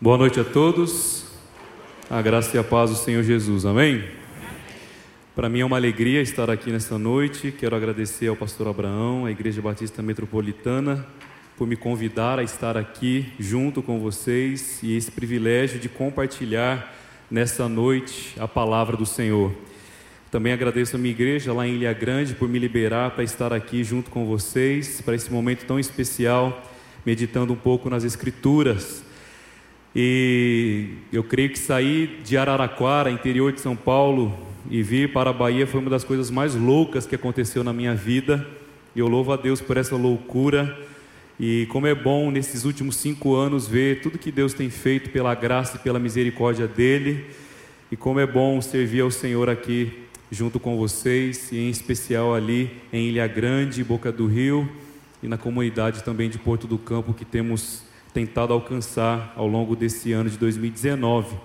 Boa noite a todos. A graça e a paz do Senhor Jesus. Amém? Para mim é uma alegria estar aqui nesta noite. Quero agradecer ao pastor Abraão, à Igreja Batista Metropolitana, por me convidar a estar aqui junto com vocês e esse privilégio de compartilhar nesta noite a palavra do Senhor. Também agradeço a minha igreja lá em Ilha Grande por me liberar para estar aqui junto com vocês, para esse momento tão especial, meditando um pouco nas Escrituras. E eu creio que sair de Araraquara, interior de São Paulo, e vir para a Bahia foi uma das coisas mais loucas que aconteceu na minha vida. E eu louvo a Deus por essa loucura. E como é bom nesses últimos cinco anos ver tudo que Deus tem feito pela graça e pela misericórdia dEle. E como é bom servir ao Senhor aqui junto com vocês, e em especial ali em Ilha Grande, Boca do Rio, e na comunidade também de Porto do Campo que temos tentado alcançar ao longo desse ano de 2019.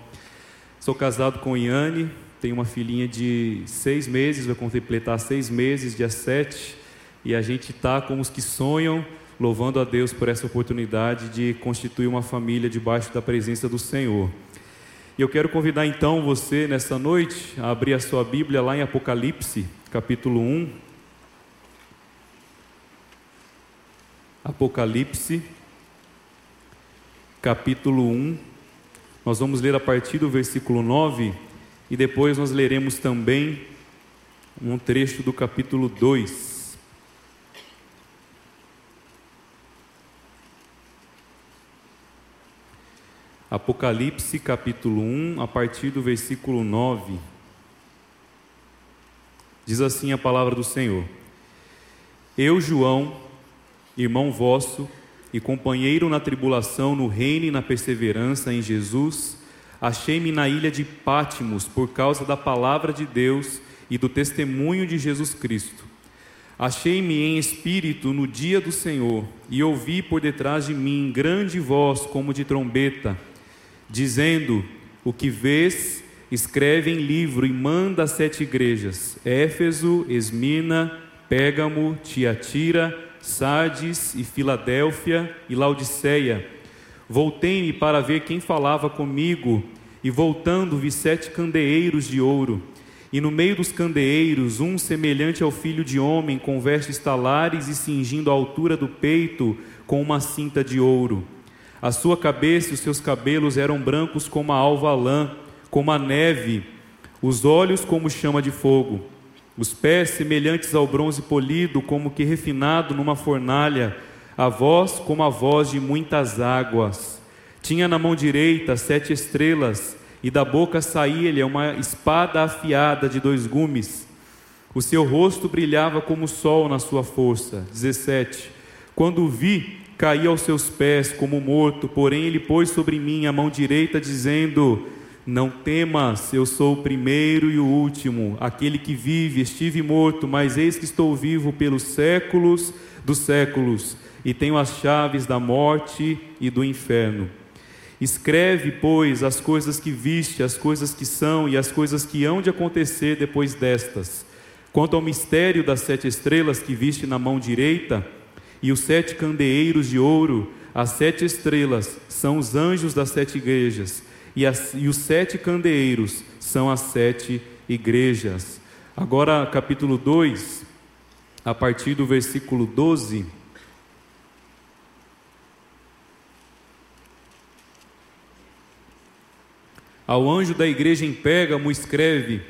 Sou casado com Iane, tenho uma filhinha de seis meses, vai completar seis meses, dia 7, e a gente está como os que sonham, louvando a Deus por essa oportunidade de constituir uma família debaixo da presença do Senhor. E eu quero convidar então você nessa noite a abrir a sua Bíblia lá em Apocalipse, capítulo 1. Apocalipse, capítulo 1. Nós vamos ler a partir do versículo 9 e depois nós leremos também um trecho do capítulo 2. Apocalipse capítulo 1, a partir do versículo 9. Diz assim a palavra do Senhor: Eu, João, irmão vosso, e companheiro na tribulação, no reino e na perseverança em Jesus, achei-me na ilha de Pátimos por causa da palavra de Deus e do testemunho de Jesus Cristo. Achei-me em espírito no dia do Senhor e ouvi por detrás de mim grande voz como de trombeta, dizendo: O que vês, escreve em livro e manda às sete igrejas: Éfeso, Esmina, Pégamo, Tiatira, Sardes e Filadélfia e Laodiceia. Voltei-me para ver quem falava comigo, e voltando vi sete candeeiros de ouro, e no meio dos candeeiros um semelhante ao filho de homem, com vestes talares e cingindo a altura do peito com uma cinta de ouro. A sua cabeça e os seus cabelos eram brancos como a alva lã, como a neve, os olhos como chama de fogo os pés semelhantes ao bronze polido, como que refinado numa fornalha, a voz como a voz de muitas águas. Tinha na mão direita sete estrelas, e da boca saía-lhe uma espada afiada de dois gumes. O seu rosto brilhava como o sol na sua força. 17. Quando o vi, caí aos seus pés como morto, porém ele pôs sobre mim a mão direita, dizendo: não temas, eu sou o primeiro e o último, aquele que vive, estive morto, mas eis que estou vivo pelos séculos dos séculos, e tenho as chaves da morte e do inferno. Escreve, pois, as coisas que viste, as coisas que são e as coisas que hão de acontecer depois destas. Quanto ao mistério das sete estrelas que viste na mão direita, e os sete candeeiros de ouro, as sete estrelas são os anjos das sete igrejas e, as, e os sete candeeiros são as sete igrejas. Agora, capítulo 2, a partir do versículo 12. Ao anjo da igreja em Pérgamo escreve: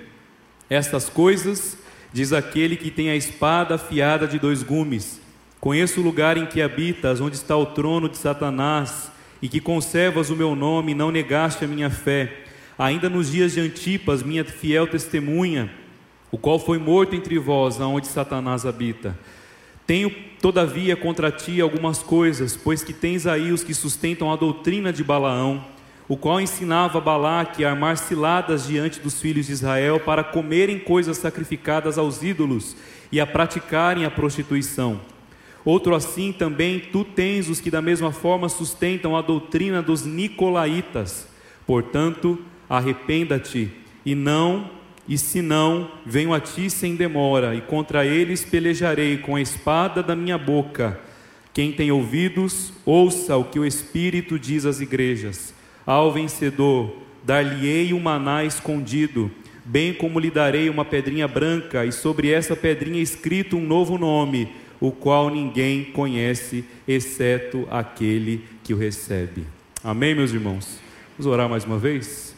Estas coisas diz aquele que tem a espada afiada de dois gumes. Conheço o lugar em que habitas, onde está o trono de Satanás e que conservas o meu nome e não negaste a minha fé, ainda nos dias de Antipas, minha fiel testemunha, o qual foi morto entre vós, aonde Satanás habita. Tenho, todavia, contra ti algumas coisas, pois que tens aí os que sustentam a doutrina de Balaão, o qual ensinava Balaque a armar ciladas diante dos filhos de Israel para comerem coisas sacrificadas aos ídolos e a praticarem a prostituição. Outro assim também tu tens os que da mesma forma sustentam a doutrina dos nicolaítas. Portanto, arrependa-te e não, e se não, venho a ti sem demora, e contra eles pelejarei com a espada da minha boca. Quem tem ouvidos, ouça o que o Espírito diz às igrejas. Ao vencedor, dar-lhe-ei um maná escondido, bem como lhe darei uma pedrinha branca, e sobre essa pedrinha escrito um novo nome, o qual ninguém conhece, exceto aquele que o recebe. Amém, meus irmãos? Vamos orar mais uma vez?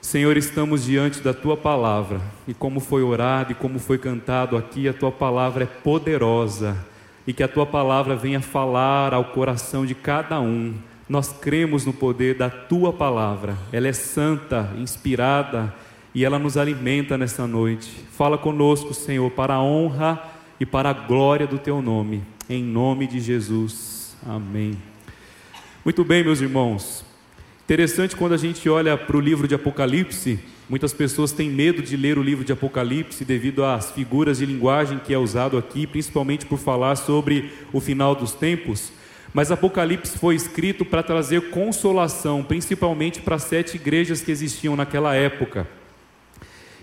Senhor, estamos diante da tua palavra, e como foi orado e como foi cantado aqui, a tua palavra é poderosa, e que a tua palavra venha falar ao coração de cada um. Nós cremos no poder da tua palavra, ela é santa, inspirada, e ela nos alimenta nessa noite. Fala conosco, Senhor, para a honra e para a glória do teu nome, em nome de Jesus. Amém. Muito bem, meus irmãos. Interessante quando a gente olha para o livro de Apocalipse, muitas pessoas têm medo de ler o livro de Apocalipse devido às figuras de linguagem que é usado aqui, principalmente por falar sobre o final dos tempos. Mas Apocalipse foi escrito para trazer consolação, principalmente para sete igrejas que existiam naquela época.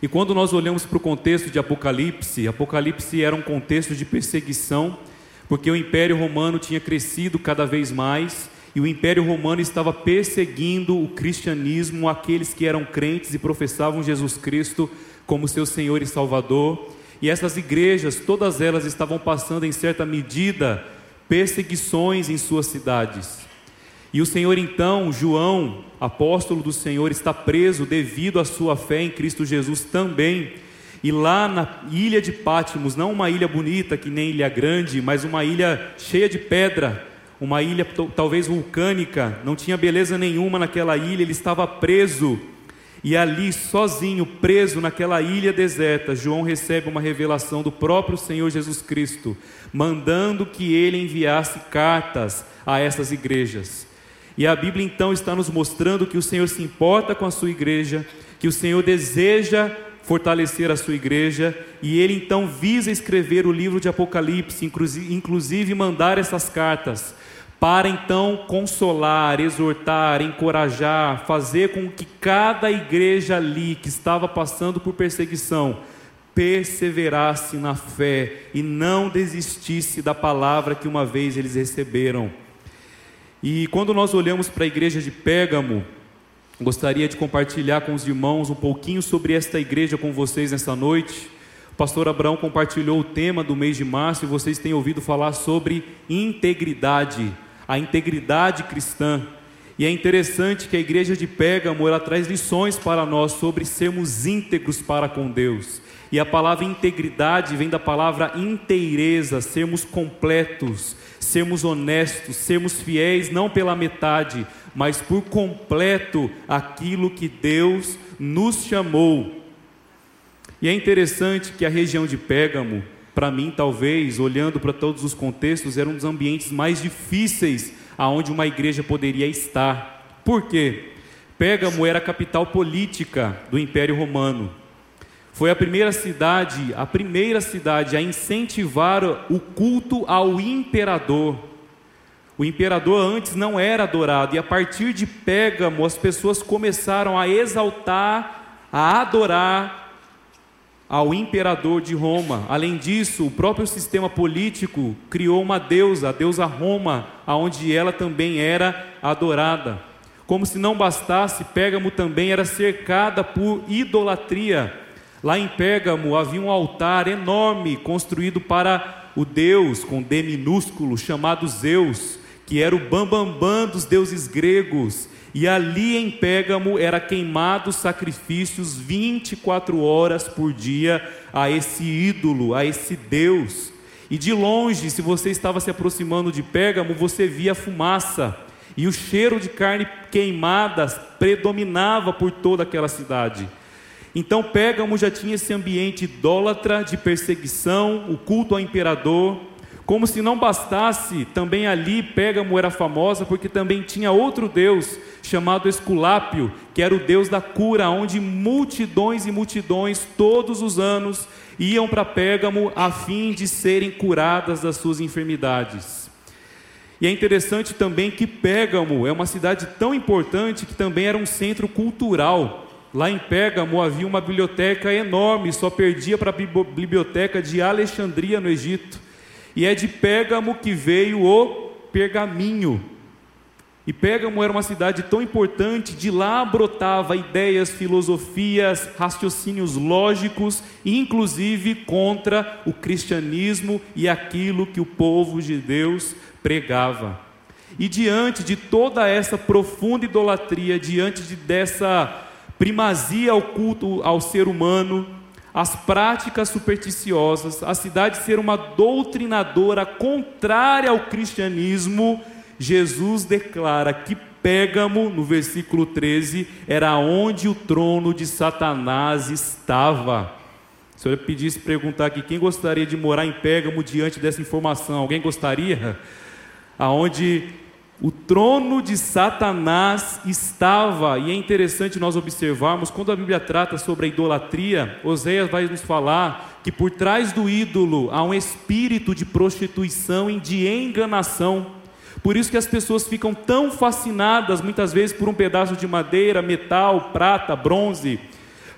E quando nós olhamos para o contexto de Apocalipse, Apocalipse era um contexto de perseguição, porque o Império Romano tinha crescido cada vez mais e o Império Romano estava perseguindo o cristianismo, aqueles que eram crentes e professavam Jesus Cristo como seu Senhor e Salvador. E essas igrejas, todas elas estavam passando em certa medida perseguições em suas cidades. E o Senhor então, João, apóstolo do Senhor, está preso devido à sua fé em Cristo Jesus também. E lá na ilha de Pátimos, não uma ilha bonita que nem Ilha Grande, mas uma ilha cheia de pedra, uma ilha talvez vulcânica, não tinha beleza nenhuma naquela ilha, ele estava preso. E ali, sozinho, preso naquela ilha deserta, João recebe uma revelação do próprio Senhor Jesus Cristo, mandando que ele enviasse cartas a essas igrejas. E a Bíblia então está nos mostrando que o Senhor se importa com a sua igreja, que o Senhor deseja fortalecer a sua igreja, e ele então visa escrever o livro de Apocalipse, inclusive mandar essas cartas, para então consolar, exortar, encorajar, fazer com que cada igreja ali que estava passando por perseguição perseverasse na fé e não desistisse da palavra que uma vez eles receberam. E quando nós olhamos para a igreja de Pérgamo, gostaria de compartilhar com os irmãos um pouquinho sobre esta igreja com vocês nessa noite. O pastor Abraão compartilhou o tema do mês de março e vocês têm ouvido falar sobre integridade, a integridade cristã. E é interessante que a igreja de Pérgamo ela traz lições para nós sobre sermos íntegros para com Deus. E a palavra integridade vem da palavra inteireza, sermos completos, sermos honestos, sermos fiéis não pela metade, mas por completo aquilo que Deus nos chamou. E é interessante que a região de Pégamo, para mim talvez, olhando para todos os contextos, era um dos ambientes mais difíceis aonde uma igreja poderia estar. Por quê? Pégamo era a capital política do Império Romano. Foi a primeira cidade, a primeira cidade a incentivar o culto ao imperador. O imperador antes não era adorado, e a partir de Pégamo as pessoas começaram a exaltar, a adorar ao imperador de Roma. Além disso, o próprio sistema político criou uma deusa, a deusa Roma, aonde ela também era adorada. Como se não bastasse, Pégamo também era cercada por idolatria. Lá em Pérgamo havia um altar enorme construído para o Deus com D minúsculo chamado Zeus, que era o bambambam bam, bam dos deuses gregos. E ali em Pérgamo era queimado sacrifícios 24 horas por dia a esse ídolo, a esse Deus. E de longe, se você estava se aproximando de Pérgamo, você via fumaça. E o cheiro de carne queimada predominava por toda aquela cidade. Então Pérgamo já tinha esse ambiente idólatra de perseguição, o culto ao imperador. Como se não bastasse, também ali Pérgamo era famosa porque também tinha outro deus chamado Esculápio, que era o deus da cura, onde multidões e multidões todos os anos iam para Pérgamo a fim de serem curadas das suas enfermidades. E é interessante também que Pérgamo é uma cidade tão importante que também era um centro cultural. Lá em Pérgamo havia uma biblioteca enorme, só perdia para a biblioteca de Alexandria no Egito. E é de Pérgamo que veio o pergaminho. E Pérgamo era uma cidade tão importante, de lá brotava ideias, filosofias, raciocínios lógicos, inclusive contra o cristianismo e aquilo que o povo de Deus pregava. E diante de toda essa profunda idolatria, diante de dessa primazia ao culto ao ser humano, as práticas supersticiosas, a cidade ser uma doutrinadora contrária ao cristianismo, Jesus declara que Pégamo, no versículo 13, era onde o trono de Satanás estava. Se eu pedisse perguntar aqui, quem gostaria de morar em Pégamo diante dessa informação? Alguém gostaria? Aonde o trono de Satanás estava, e é interessante nós observarmos, quando a Bíblia trata sobre a idolatria, Oséias vai nos falar que por trás do ídolo há um espírito de prostituição e de enganação. Por isso que as pessoas ficam tão fascinadas muitas vezes por um pedaço de madeira, metal, prata, bronze.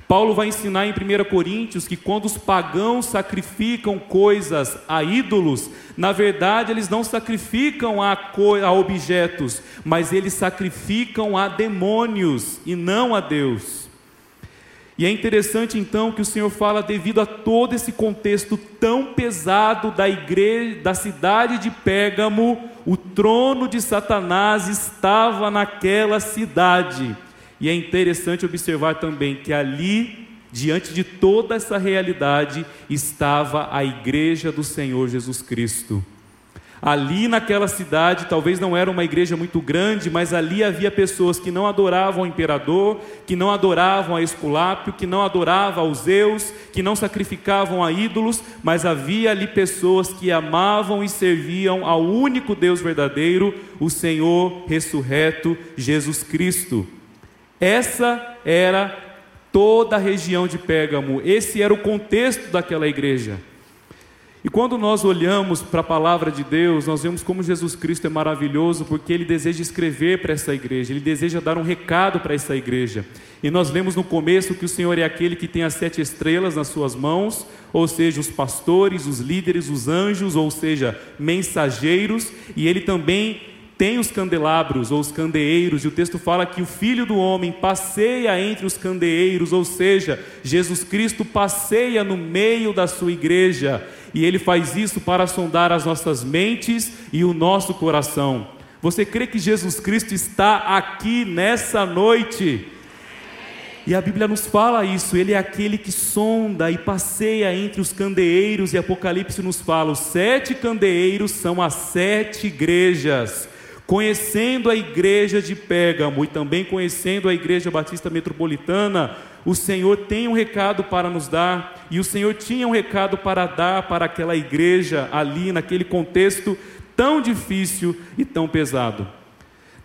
Paulo vai ensinar em 1 Coríntios que quando os pagãos sacrificam coisas a ídolos, na verdade eles não sacrificam a, a objetos, mas eles sacrificam a demônios e não a Deus. E é interessante então que o Senhor fala devido a todo esse contexto tão pesado da igreja, da cidade de Pérgamo, o trono de Satanás estava naquela cidade. E é interessante observar também que ali, diante de toda essa realidade, estava a igreja do Senhor Jesus Cristo. Ali naquela cidade, talvez não era uma igreja muito grande, mas ali havia pessoas que não adoravam o imperador, que não adoravam a Esculápio, que não adoravam aos Zeus, que não sacrificavam a ídolos, mas havia ali pessoas que amavam e serviam ao único Deus verdadeiro, o Senhor ressurreto, Jesus Cristo. Essa era toda a região de Pérgamo, esse era o contexto daquela igreja. E quando nós olhamos para a palavra de Deus, nós vemos como Jesus Cristo é maravilhoso, porque ele deseja escrever para essa igreja, ele deseja dar um recado para essa igreja. E nós vemos no começo que o Senhor é aquele que tem as sete estrelas nas suas mãos, ou seja, os pastores, os líderes, os anjos, ou seja, mensageiros, e ele também tem os candelabros ou os candeeiros, e o texto fala que o filho do homem passeia entre os candeeiros, ou seja, Jesus Cristo passeia no meio da sua igreja, e ele faz isso para sondar as nossas mentes e o nosso coração. Você crê que Jesus Cristo está aqui nessa noite? E a Bíblia nos fala isso, ele é aquele que sonda e passeia entre os candeeiros, e Apocalipse nos fala: os sete candeeiros são as sete igrejas. Conhecendo a igreja de Pérgamo e também conhecendo a igreja batista metropolitana, o Senhor tem um recado para nos dar, e o Senhor tinha um recado para dar para aquela igreja ali, naquele contexto tão difícil e tão pesado.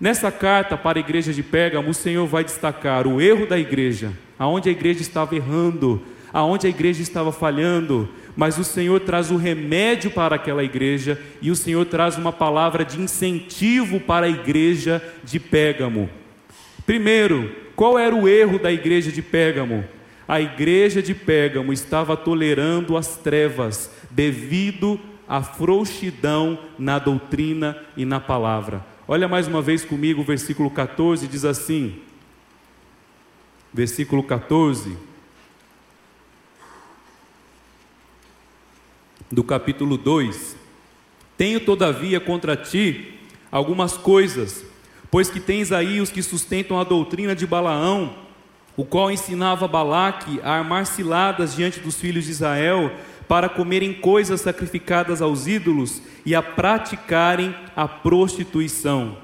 Nessa carta para a igreja de Pérgamo, o Senhor vai destacar o erro da igreja, aonde a igreja estava errando, aonde a igreja estava falhando, mas o Senhor traz o remédio para aquela igreja e o Senhor traz uma palavra de incentivo para a igreja de Pérgamo. Primeiro, qual era o erro da igreja de Pérgamo? A igreja de Pérgamo estava tolerando as trevas devido à frouxidão na doutrina e na palavra. Olha mais uma vez comigo o versículo 14, diz assim: Versículo 14 do capítulo 2: Tenho todavia contra ti algumas coisas, pois que tens aí os que sustentam a doutrina de Balaão, o qual ensinava Balaque a armar ciladas diante dos filhos de Israel, para comerem coisas sacrificadas aos ídolos e a praticarem a prostituição.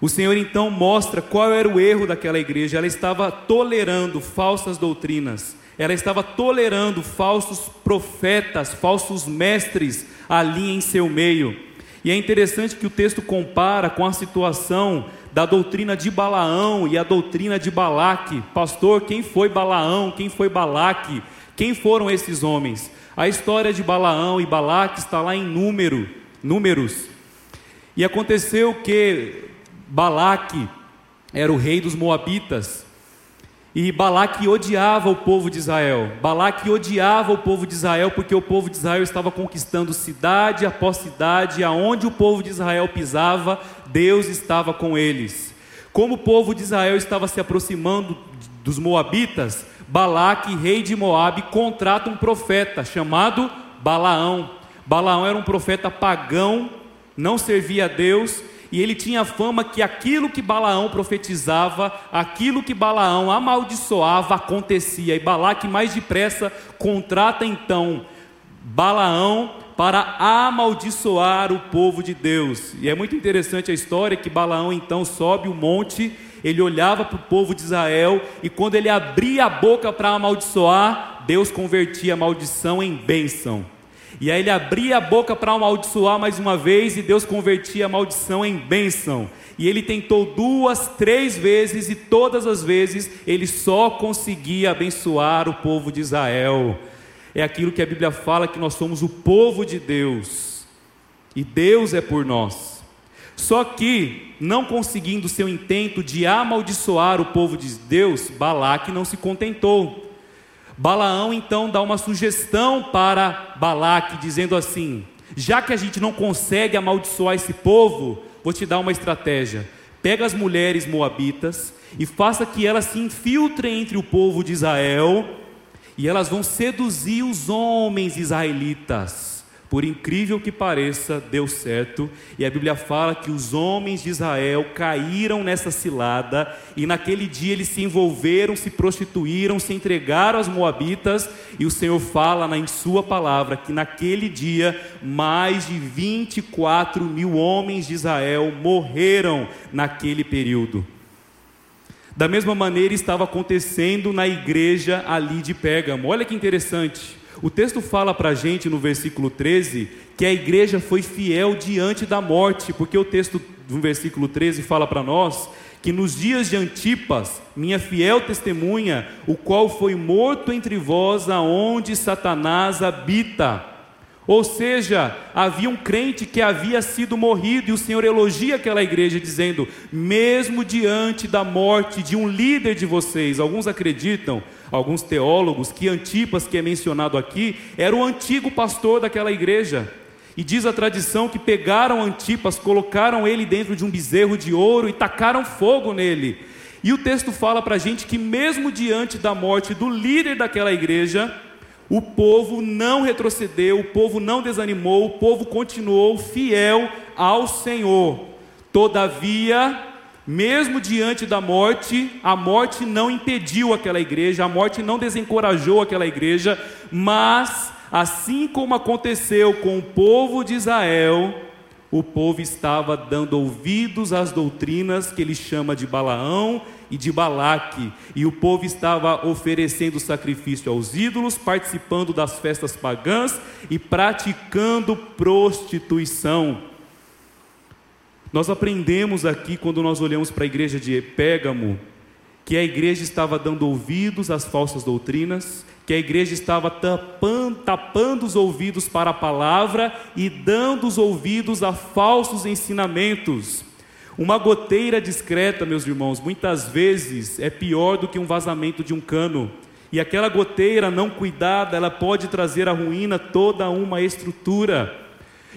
O Senhor então mostra qual era o erro daquela igreja, ela estava tolerando falsas doutrinas ela estava tolerando falsos profetas, falsos mestres ali em seu meio. E é interessante que o texto compara com a situação da doutrina de Balaão e a doutrina de Balaque. Pastor, quem foi Balaão? Quem foi Balaque? Quem foram esses homens? A história de Balaão e Balaque está lá em número, números. E aconteceu que Balaque era o rei dos moabitas E Balaque odiava o povo de Israel. Balaque odiava o povo de Israel porque o povo de Israel estava conquistando cidade após cidade, aonde o povo de Israel pisava, Deus estava com eles. Como o povo de Israel estava se aproximando dos moabitas, Balaque, rei de Moabe, contrata um profeta chamado Balaão. Balaão era um profeta pagão, não servia a Deus e ele tinha fama que aquilo que Balaão profetizava, aquilo que Balaão amaldiçoava, acontecia. E Balaque mais depressa contrata então Balaão para amaldiçoar o povo de Deus. E é muito interessante a história que Balaão então sobe o monte, ele olhava para o povo de Israel e quando ele abria a boca para amaldiçoar, Deus convertia a maldição em bênção. E aí ele abria a boca para amaldiçoar mais uma vez e Deus convertia a maldição em bênção. E ele tentou duas, três vezes e todas as vezes ele só conseguia abençoar o povo de Israel. É aquilo que a Bíblia fala que nós somos o povo de Deus. E Deus é por nós. Só que, não conseguindo seu intento de amaldiçoar o povo de Deus, Balaque não se contentou. Balaão então dá uma sugestão para Balaque, dizendo assim: já que a gente não consegue amaldiçoar esse povo, vou te dar uma estratégia. Pega as mulheres moabitas e faça que elas se infiltrem entre o povo de Israel e elas vão seduzir os homens israelitas. Por incrível que pareça, deu certo, e a Bíblia fala que os homens de Israel caíram nessa cilada, e naquele dia eles se envolveram, se prostituíram, se entregaram aos Moabitas, e o Senhor fala em Sua palavra que naquele dia mais de 24 mil homens de Israel morreram naquele período. Da mesma maneira estava acontecendo na igreja ali de Pérgamo. Olha que interessante. O texto fala para a gente no versículo 13 que a igreja foi fiel diante da morte, porque o texto do versículo 13 fala para nós que nos dias de Antipas, minha fiel testemunha, o qual foi morto entre vós, aonde Satanás habita. Ou seja, havia um crente que havia sido morrido, e o Senhor elogia aquela igreja, dizendo: mesmo diante da morte de um líder de vocês, alguns acreditam, alguns teólogos, que Antipas, que é mencionado aqui, era o antigo pastor daquela igreja. E diz a tradição que pegaram Antipas, colocaram ele dentro de um bezerro de ouro e tacaram fogo nele. E o texto fala para a gente que, mesmo diante da morte do líder daquela igreja, o povo não retrocedeu, o povo não desanimou, o povo continuou fiel ao Senhor. Todavia, mesmo diante da morte, a morte não impediu aquela igreja, a morte não desencorajou aquela igreja, mas, assim como aconteceu com o povo de Israel, o povo estava dando ouvidos às doutrinas que ele chama de Balaão e de Balaque, e o povo estava oferecendo sacrifício aos ídolos, participando das festas pagãs e praticando prostituição. Nós aprendemos aqui, quando nós olhamos para a igreja de Pégamo, que a igreja estava dando ouvidos às falsas doutrinas, que a igreja estava tapando, tapando, os ouvidos para a palavra e dando os ouvidos a falsos ensinamentos. Uma goteira discreta, meus irmãos, muitas vezes é pior do que um vazamento de um cano. E aquela goteira não cuidada, ela pode trazer à ruína toda uma estrutura.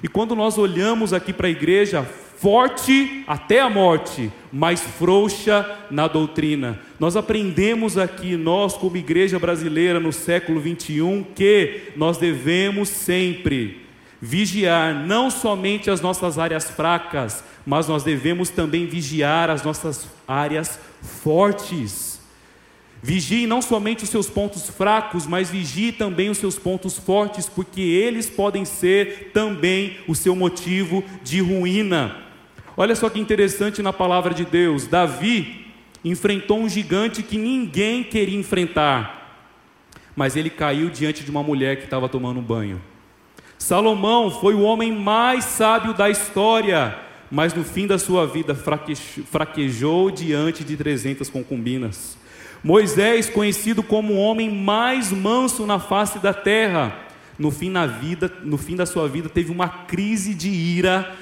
E quando nós olhamos aqui para a igreja, forte até a morte, mas frouxa na doutrina. Nós aprendemos aqui, nós como igreja brasileira no século 21, que nós devemos sempre vigiar não somente as nossas áreas fracas, mas nós devemos também vigiar as nossas áreas fortes. Vigie não somente os seus pontos fracos, mas vigie também os seus pontos fortes, porque eles podem ser também o seu motivo de ruína. Olha só que interessante na palavra de Deus: Davi enfrentou um gigante que ninguém queria enfrentar, mas ele caiu diante de uma mulher que estava tomando um banho. Salomão foi o homem mais sábio da história, mas no fim da sua vida fraquejou diante de 300 concubinas. Moisés, conhecido como o homem mais manso na face da terra, no fim, na vida, no fim da sua vida teve uma crise de ira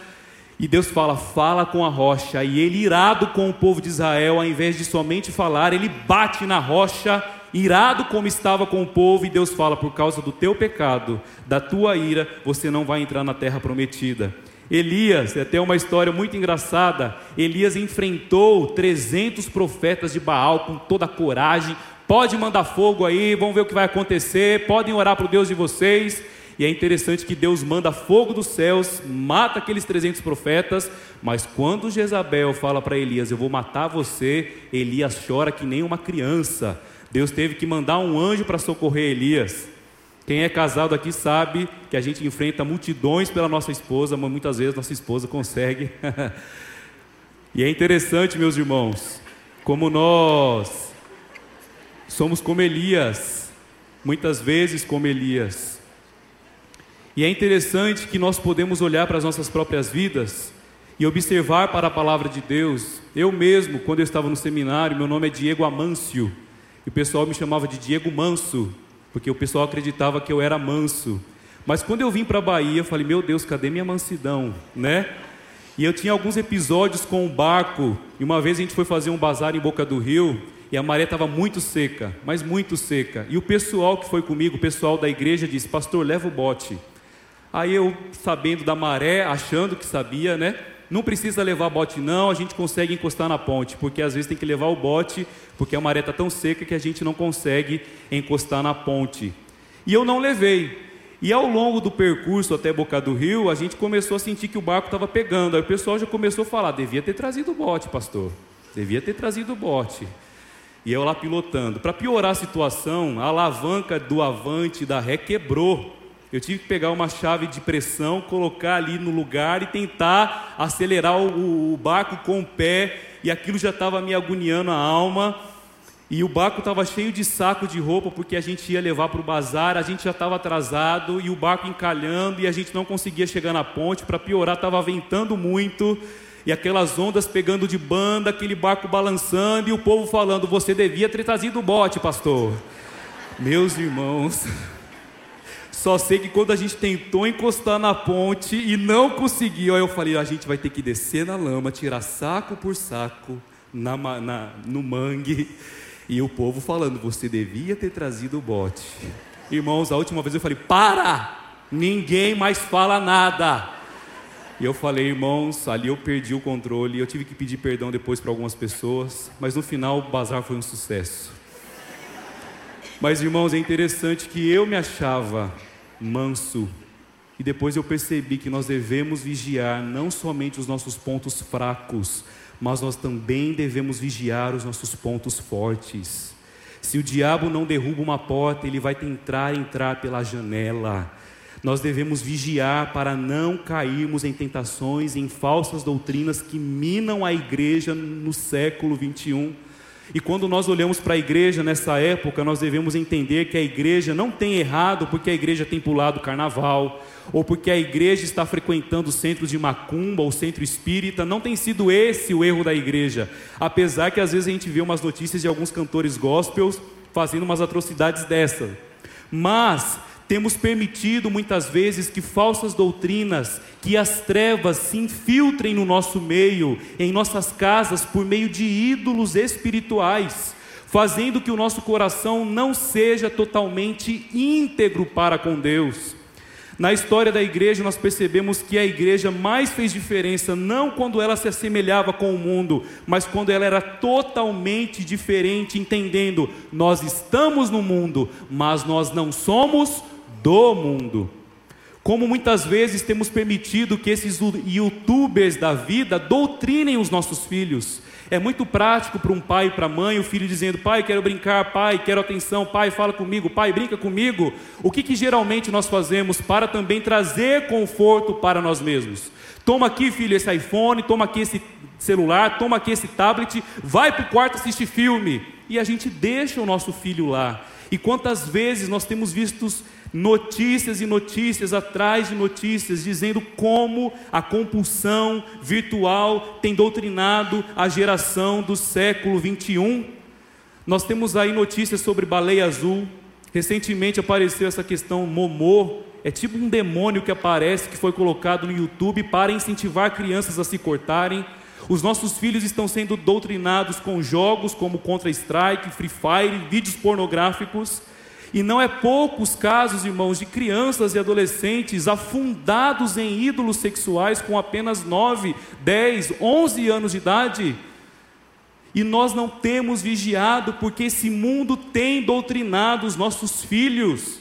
E Deus fala: fala com a rocha. E ele, irado com o povo de Israel, ao invés de somente falar, ele bate na rocha, irado como estava com o povo. E Deus fala: por causa do teu pecado, da tua ira, você não vai entrar na terra prometida. Elias, é até uma história muito engraçada. Elias enfrentou 300 profetas de Baal com toda a coragem. Pode mandar fogo aí, vamos ver o que vai acontecer. Podem orar para o Deus de vocês. E é interessante que Deus manda fogo dos céus, mata aqueles 300 profetas, mas quando Jezabel fala para Elias: Eu vou matar você, Elias chora que nem uma criança. Deus teve que mandar um anjo para socorrer Elias. Quem é casado aqui sabe que a gente enfrenta multidões pela nossa esposa, mas muitas vezes nossa esposa consegue. e é interessante, meus irmãos, como nós somos como Elias, muitas vezes como Elias. E é interessante que nós podemos olhar para as nossas próprias vidas e observar para a palavra de Deus. Eu mesmo, quando eu estava no seminário, meu nome é Diego Amâncio, e o pessoal me chamava de Diego Manso, porque o pessoal acreditava que eu era manso. Mas quando eu vim para a Bahia, eu falei: "Meu Deus, cadê minha mansidão?", né? E eu tinha alguns episódios com o barco, e uma vez a gente foi fazer um bazar em Boca do Rio, e a maré estava muito seca, mas muito seca. E o pessoal que foi comigo, o pessoal da igreja disse: "Pastor, leva o bote". Aí eu, sabendo da maré, achando que sabia, né? Não precisa levar bote, não, a gente consegue encostar na ponte, porque às vezes tem que levar o bote, porque a maré está tão seca que a gente não consegue encostar na ponte. E eu não levei. E ao longo do percurso até Boca do Rio, a gente começou a sentir que o barco estava pegando. Aí o pessoal já começou a falar: devia ter trazido o bote, pastor. Devia ter trazido o bote. E eu lá pilotando. Para piorar a situação, a alavanca do avante da ré quebrou. Eu tive que pegar uma chave de pressão, colocar ali no lugar e tentar acelerar o, o barco com o pé, e aquilo já estava me agoniando a alma. E o barco estava cheio de saco de roupa porque a gente ia levar para o bazar, a gente já estava atrasado e o barco encalhando e a gente não conseguia chegar na ponte. Para piorar, estava ventando muito e aquelas ondas pegando de banda, aquele barco balançando e o povo falando: Você devia ter trazido o bote, pastor. Meus irmãos, só sei que quando a gente tentou encostar na ponte e não conseguiu, aí eu falei: a gente vai ter que descer na lama, tirar saco por saco na, na, no mangue. E o povo falando: você devia ter trazido o bote. Irmãos, a última vez eu falei: para! Ninguém mais fala nada. E eu falei, irmãos, ali eu perdi o controle. Eu tive que pedir perdão depois para algumas pessoas, mas no final o bazar foi um sucesso. Mas irmãos, é interessante que eu me achava manso. E depois eu percebi que nós devemos vigiar não somente os nossos pontos fracos, mas nós também devemos vigiar os nossos pontos fortes. Se o diabo não derruba uma porta, ele vai tentar entrar pela janela. Nós devemos vigiar para não cairmos em tentações, em falsas doutrinas que minam a igreja no século 21. E quando nós olhamos para a igreja nessa época, nós devemos entender que a igreja não tem errado porque a igreja tem pulado carnaval, ou porque a igreja está frequentando centros de macumba ou centro espírita, não tem sido esse o erro da igreja. Apesar que às vezes a gente vê umas notícias de alguns cantores gospels fazendo umas atrocidades dessa. Mas temos permitido muitas vezes que falsas doutrinas, que as trevas se infiltrem no nosso meio, em nossas casas, por meio de ídolos espirituais, fazendo que o nosso coração não seja totalmente íntegro para com Deus. Na história da igreja, nós percebemos que a igreja mais fez diferença não quando ela se assemelhava com o mundo, mas quando ela era totalmente diferente, entendendo: nós estamos no mundo, mas nós não somos do mundo. Como muitas vezes temos permitido que esses youtubers da vida doutrinem os nossos filhos. É muito prático para um pai e para a mãe, o filho dizendo: Pai, quero brincar, pai, quero atenção, pai, fala comigo, pai, brinca comigo. O que, que geralmente nós fazemos para também trazer conforto para nós mesmos? Toma aqui, filho, esse iPhone, toma aqui esse celular, toma aqui esse tablet, vai para o quarto assistir filme. E a gente deixa o nosso filho lá. E quantas vezes nós temos visto notícias e notícias atrás de notícias, dizendo como a compulsão virtual tem doutrinado a geração do século 21. Nós temos aí notícias sobre baleia azul. Recentemente apareceu essa questão Momô, é tipo um demônio que aparece, que foi colocado no YouTube para incentivar crianças a se cortarem. Os nossos filhos estão sendo doutrinados com jogos como Counter-Strike, Free Fire, vídeos pornográficos. E não é poucos casos, irmãos, de crianças e adolescentes afundados em ídolos sexuais com apenas 9, 10, 11 anos de idade. E nós não temos vigiado porque esse mundo tem doutrinado os nossos filhos.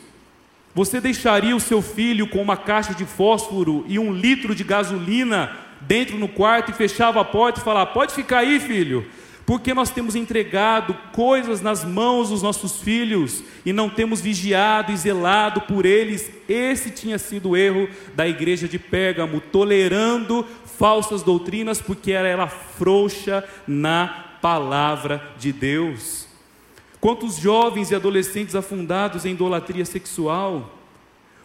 Você deixaria o seu filho com uma caixa de fósforo e um litro de gasolina dentro no quarto e fechava a porta e falava: Pode ficar aí, filho, porque nós temos entregado coisas nas mãos dos nossos filhos e não temos vigiado e zelado por eles. Esse tinha sido o erro da igreja de Pérgamo, tolerando falsas doutrinas porque ela era frouxa na palavra de Deus. Quantos jovens e adolescentes afundados em idolatria sexual?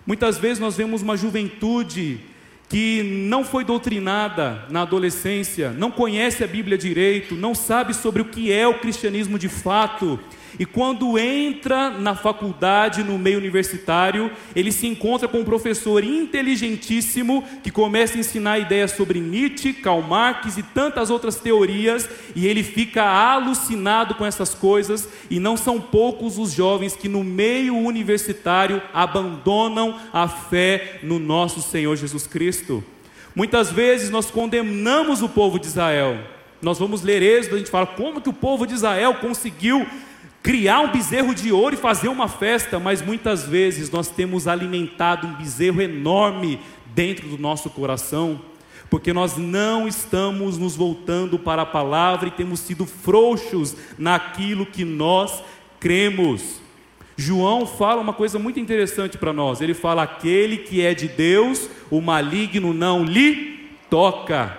Muitas vezes nós vemos uma juventude que não foi doutrinada na adolescência, não conhece a Bíblia direito, não sabe sobre o que é o cristianismo de fato, e quando entra na faculdade, no meio universitário, ele se encontra com um professor inteligentíssimo que começa a ensinar ideias sobre Nietzsche, Karl Marx e tantas outras teorias, e ele fica alucinado com essas coisas, e não são poucos os jovens que no meio universitário abandonam a fé no nosso Senhor Jesus Cristo. Muitas vezes nós condenamos o povo de Israel. Nós vamos ler Êxodo, a gente fala como que o povo de Israel conseguiu criar um bezerro de ouro e fazer uma festa, mas muitas vezes nós temos alimentado um bezerro enorme dentro do nosso coração, porque nós não estamos nos voltando para a palavra e temos sido frouxos naquilo que nós cremos. João fala uma coisa muito interessante para nós. Ele fala: aquele que é de Deus, o maligno não lhe toca.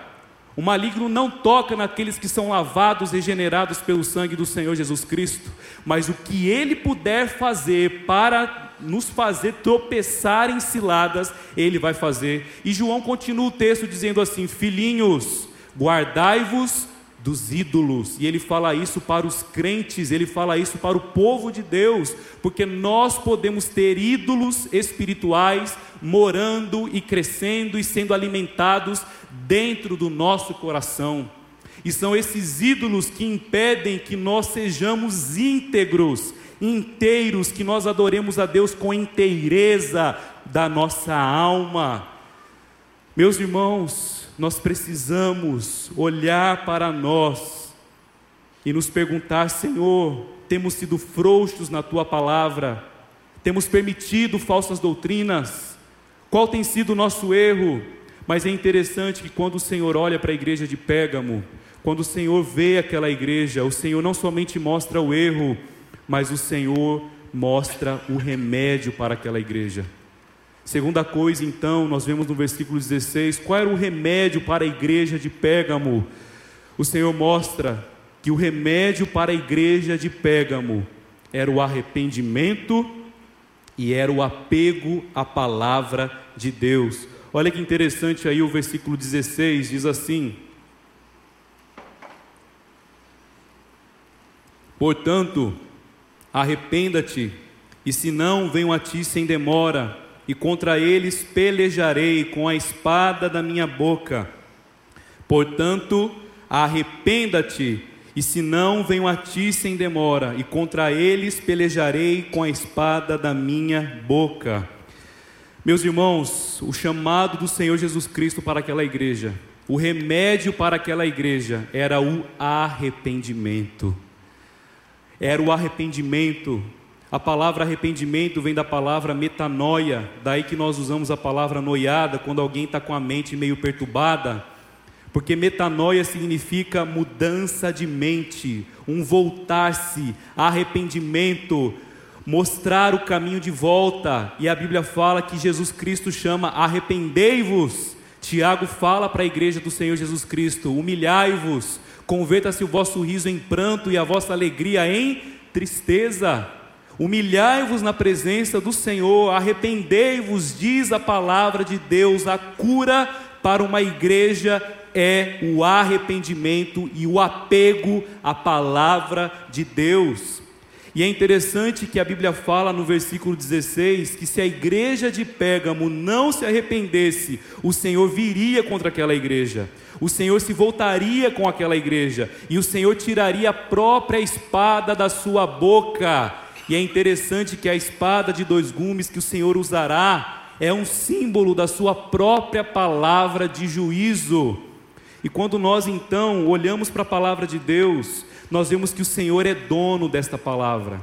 O maligno não toca naqueles que são lavados, regenerados pelo sangue do Senhor Jesus Cristo, mas o que ele puder fazer para nos fazer tropeçar em ciladas, ele vai fazer. E João continua o texto dizendo assim: Filhinhos, guardai-vos dos ídolos. E ele fala isso para os crentes, ele fala isso para o povo de Deus, porque nós podemos ter ídolos espirituais morando e crescendo e sendo alimentados dentro do nosso coração. E são esses ídolos que impedem que nós sejamos íntegros, inteiros, que nós adoremos a Deus com inteireza da nossa alma. Meus irmãos, nós precisamos olhar para nós e nos perguntar: Senhor, temos sido frouxos na tua palavra, temos permitido falsas doutrinas, qual tem sido o nosso erro? Mas é interessante que quando o Senhor olha para a igreja de Pérgamo, quando o Senhor vê aquela igreja, o Senhor não somente mostra o erro, mas o Senhor mostra o remédio para aquela igreja. Segunda coisa, então, nós vemos no versículo 16, qual era o remédio para a igreja de Pérgamo? O Senhor mostra que o remédio para a igreja de Pérgamo era o arrependimento e era o apego à palavra de Deus. Olha que interessante aí o versículo 16 diz assim: Portanto, arrependa-te, e se não, venho a ti sem demora, e contra eles pelejarei com a espada da minha boca. Portanto, arrependa-te, e se não, venho a ti sem demora, e contra eles pelejarei com a espada da minha boca. Meus irmãos, o chamado do Senhor Jesus Cristo para aquela igreja, o remédio para aquela igreja era o arrependimento. Era o arrependimento. A palavra arrependimento vem da palavra metanoia, daí que nós usamos a palavra noiada quando alguém está com a mente meio perturbada, porque metanoia significa mudança de mente, um voltar-se, arrependimento, mostrar o caminho de volta. E a Bíblia fala que Jesus Cristo chama arrependei-vos. Tiago fala para a igreja do Senhor Jesus Cristo: humilhai-vos, converta-se o vosso riso em pranto e a vossa alegria em tristeza. Humilhai-vos na presença do Senhor, arrependei-vos, diz a palavra de Deus. A cura para uma igreja é o arrependimento e o apego à palavra de Deus. E é interessante que a Bíblia fala no versículo 16 que se a igreja de Pérgamo não se arrependesse, o Senhor viria contra aquela igreja. O Senhor se voltaria com aquela igreja e o Senhor tiraria a própria espada da sua boca. E é interessante que a espada de dois gumes que o Senhor usará é um símbolo da sua própria palavra de juízo. E quando nós então olhamos para a palavra de Deus, nós vemos que o Senhor é dono desta palavra.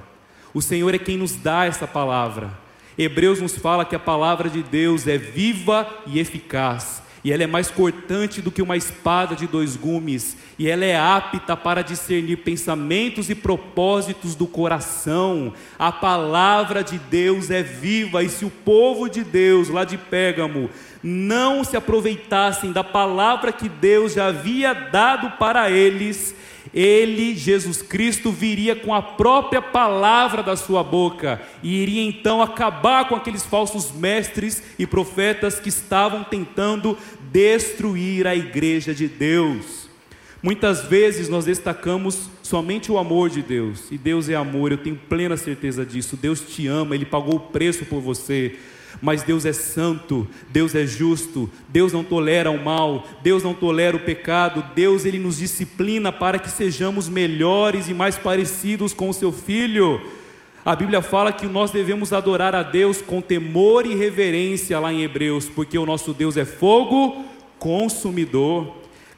O Senhor é quem nos dá essa palavra. Hebreus nos fala que a palavra de Deus é viva e eficaz, e ela é mais cortante do que uma espada de dois gumes, e ela é apta para discernir pensamentos e propósitos do coração. A palavra de Deus é viva, e se o povo de Deus lá de Pérgamo não se aproveitassem da palavra que Deus já havia dado para eles, ele, Jesus Cristo, viria com a própria palavra da sua boca e iria então acabar com aqueles falsos mestres e profetas que estavam tentando destruir a igreja de Deus. Muitas vezes nós destacamos somente o amor de Deus, e Deus é amor, eu tenho plena certeza disso. Deus te ama, Ele pagou o preço por você mas Deus é santo, Deus é justo, Deus não tolera o mal, Deus não tolera o pecado, Deus ele nos disciplina para que sejamos melhores e mais parecidos com o seu filho. A Bíblia fala que nós devemos adorar a Deus com temor e reverência lá em Hebreus, porque o nosso Deus é fogo consumidor.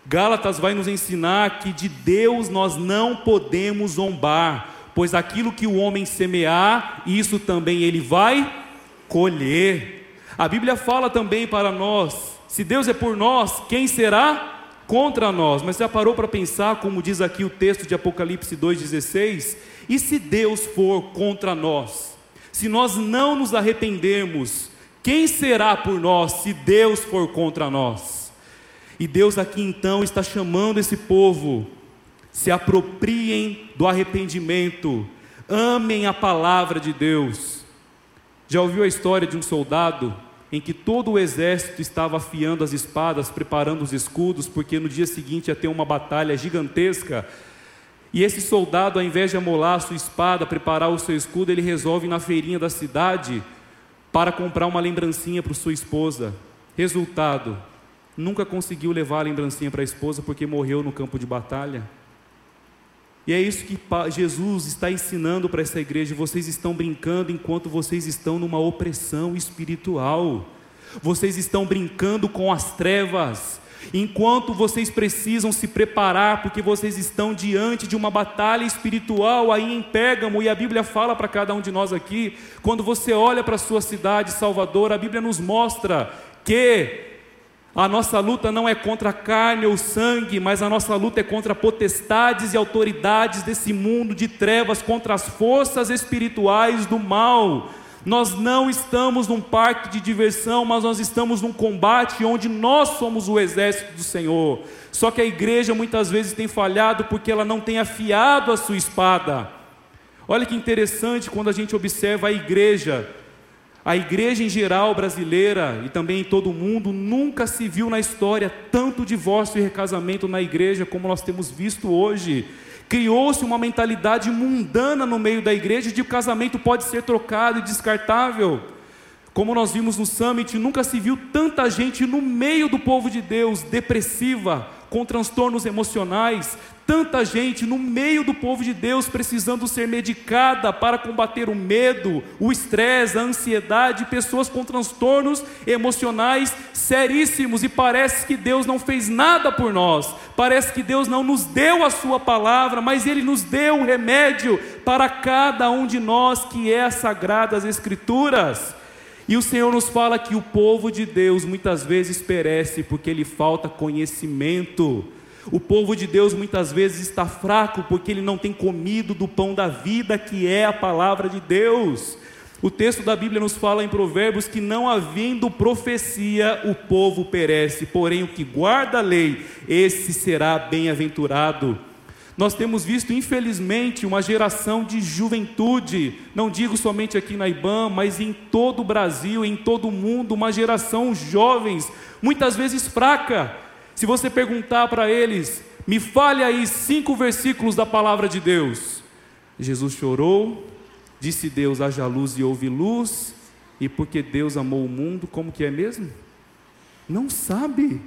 Gálatas vai nos ensinar que de Deus nós não podemos zombar, pois aquilo que o homem semear, isso também ele vai colher. A Bíblia fala também para nós: se Deus é por nós, quem será contra nós? Mas já parou para pensar, como diz aqui o texto de Apocalipse 2,16? E se Deus for contra nós? Se nós não nos arrependermos, quem será por nós se Deus for contra nós? E Deus aqui então está chamando esse povo, se apropriem do arrependimento, amem a palavra de Deus já ouviu a história de um soldado em que todo o exército estava afiando as espadas, preparando os escudos, porque no dia seguinte ia ter uma batalha gigantesca? E esse soldado, ao invés de amolar a sua espada, preparar o seu escudo, ele resolve ir na feirinha da cidade para comprar uma lembrancinha para sua esposa. Resultado: nunca conseguiu levar a lembrancinha para a esposa porque morreu no campo de batalha. E é isso que Jesus está ensinando para essa igreja. Vocês estão brincando enquanto vocês estão numa opressão espiritual. Vocês estão brincando com as trevas. Enquanto vocês precisam se preparar, porque vocês estão diante de uma batalha espiritual aí em Pérgamo, e a Bíblia fala para cada um de nós aqui, quando você olha para a sua cidade, Salvador, a Bíblia nos mostra que a nossa luta não é contra a carne ou sangue, mas a nossa luta é contra potestades e autoridades desse mundo de trevas, contra as forças espirituais do mal. Nós não estamos num parque de diversão, mas nós estamos num combate onde nós somos o exército do Senhor. Só que a igreja muitas vezes tem falhado porque ela não tem afiado a sua espada. Olha que interessante quando a gente observa a igreja a igreja em geral brasileira e também em todo o mundo nunca se viu na história tanto divórcio e recasamento na igreja como nós temos visto hoje. Criou-se uma mentalidade mundana no meio da igreja de que o casamento pode ser trocado e descartável. Como nós vimos no summit, nunca se viu tanta gente no meio do povo de Deus depressiva, com transtornos emocionais, tanta gente no meio do povo de Deus precisando ser medicada para combater o medo, o estresse, a ansiedade, pessoas com transtornos emocionais seríssimos e parece que Deus não fez nada por nós. Parece que Deus não nos deu a sua palavra, mas ele nos deu o remédio para cada um de nós, que é as sagradas escrituras. E o Senhor nos fala que o povo de Deus muitas vezes perece porque lhe falta conhecimento. O povo de Deus muitas vezes está fraco porque ele não tem comido do pão da vida, que é a palavra de Deus. O texto da Bíblia nos fala em Provérbios que não havendo profecia, o povo perece, porém o que guarda a lei, esse será bem-aventurado. Nós temos visto, infelizmente, uma geração de juventude, não digo somente aqui na IBAN, mas em todo o Brasil, em todo o mundo, uma geração jovens, muitas vezes fraca, se você perguntar para eles, me fale aí cinco versículos da palavra de Deus, Jesus chorou, disse Deus: haja luz e houve luz, e porque Deus amou o mundo, como que é mesmo? Não sabe.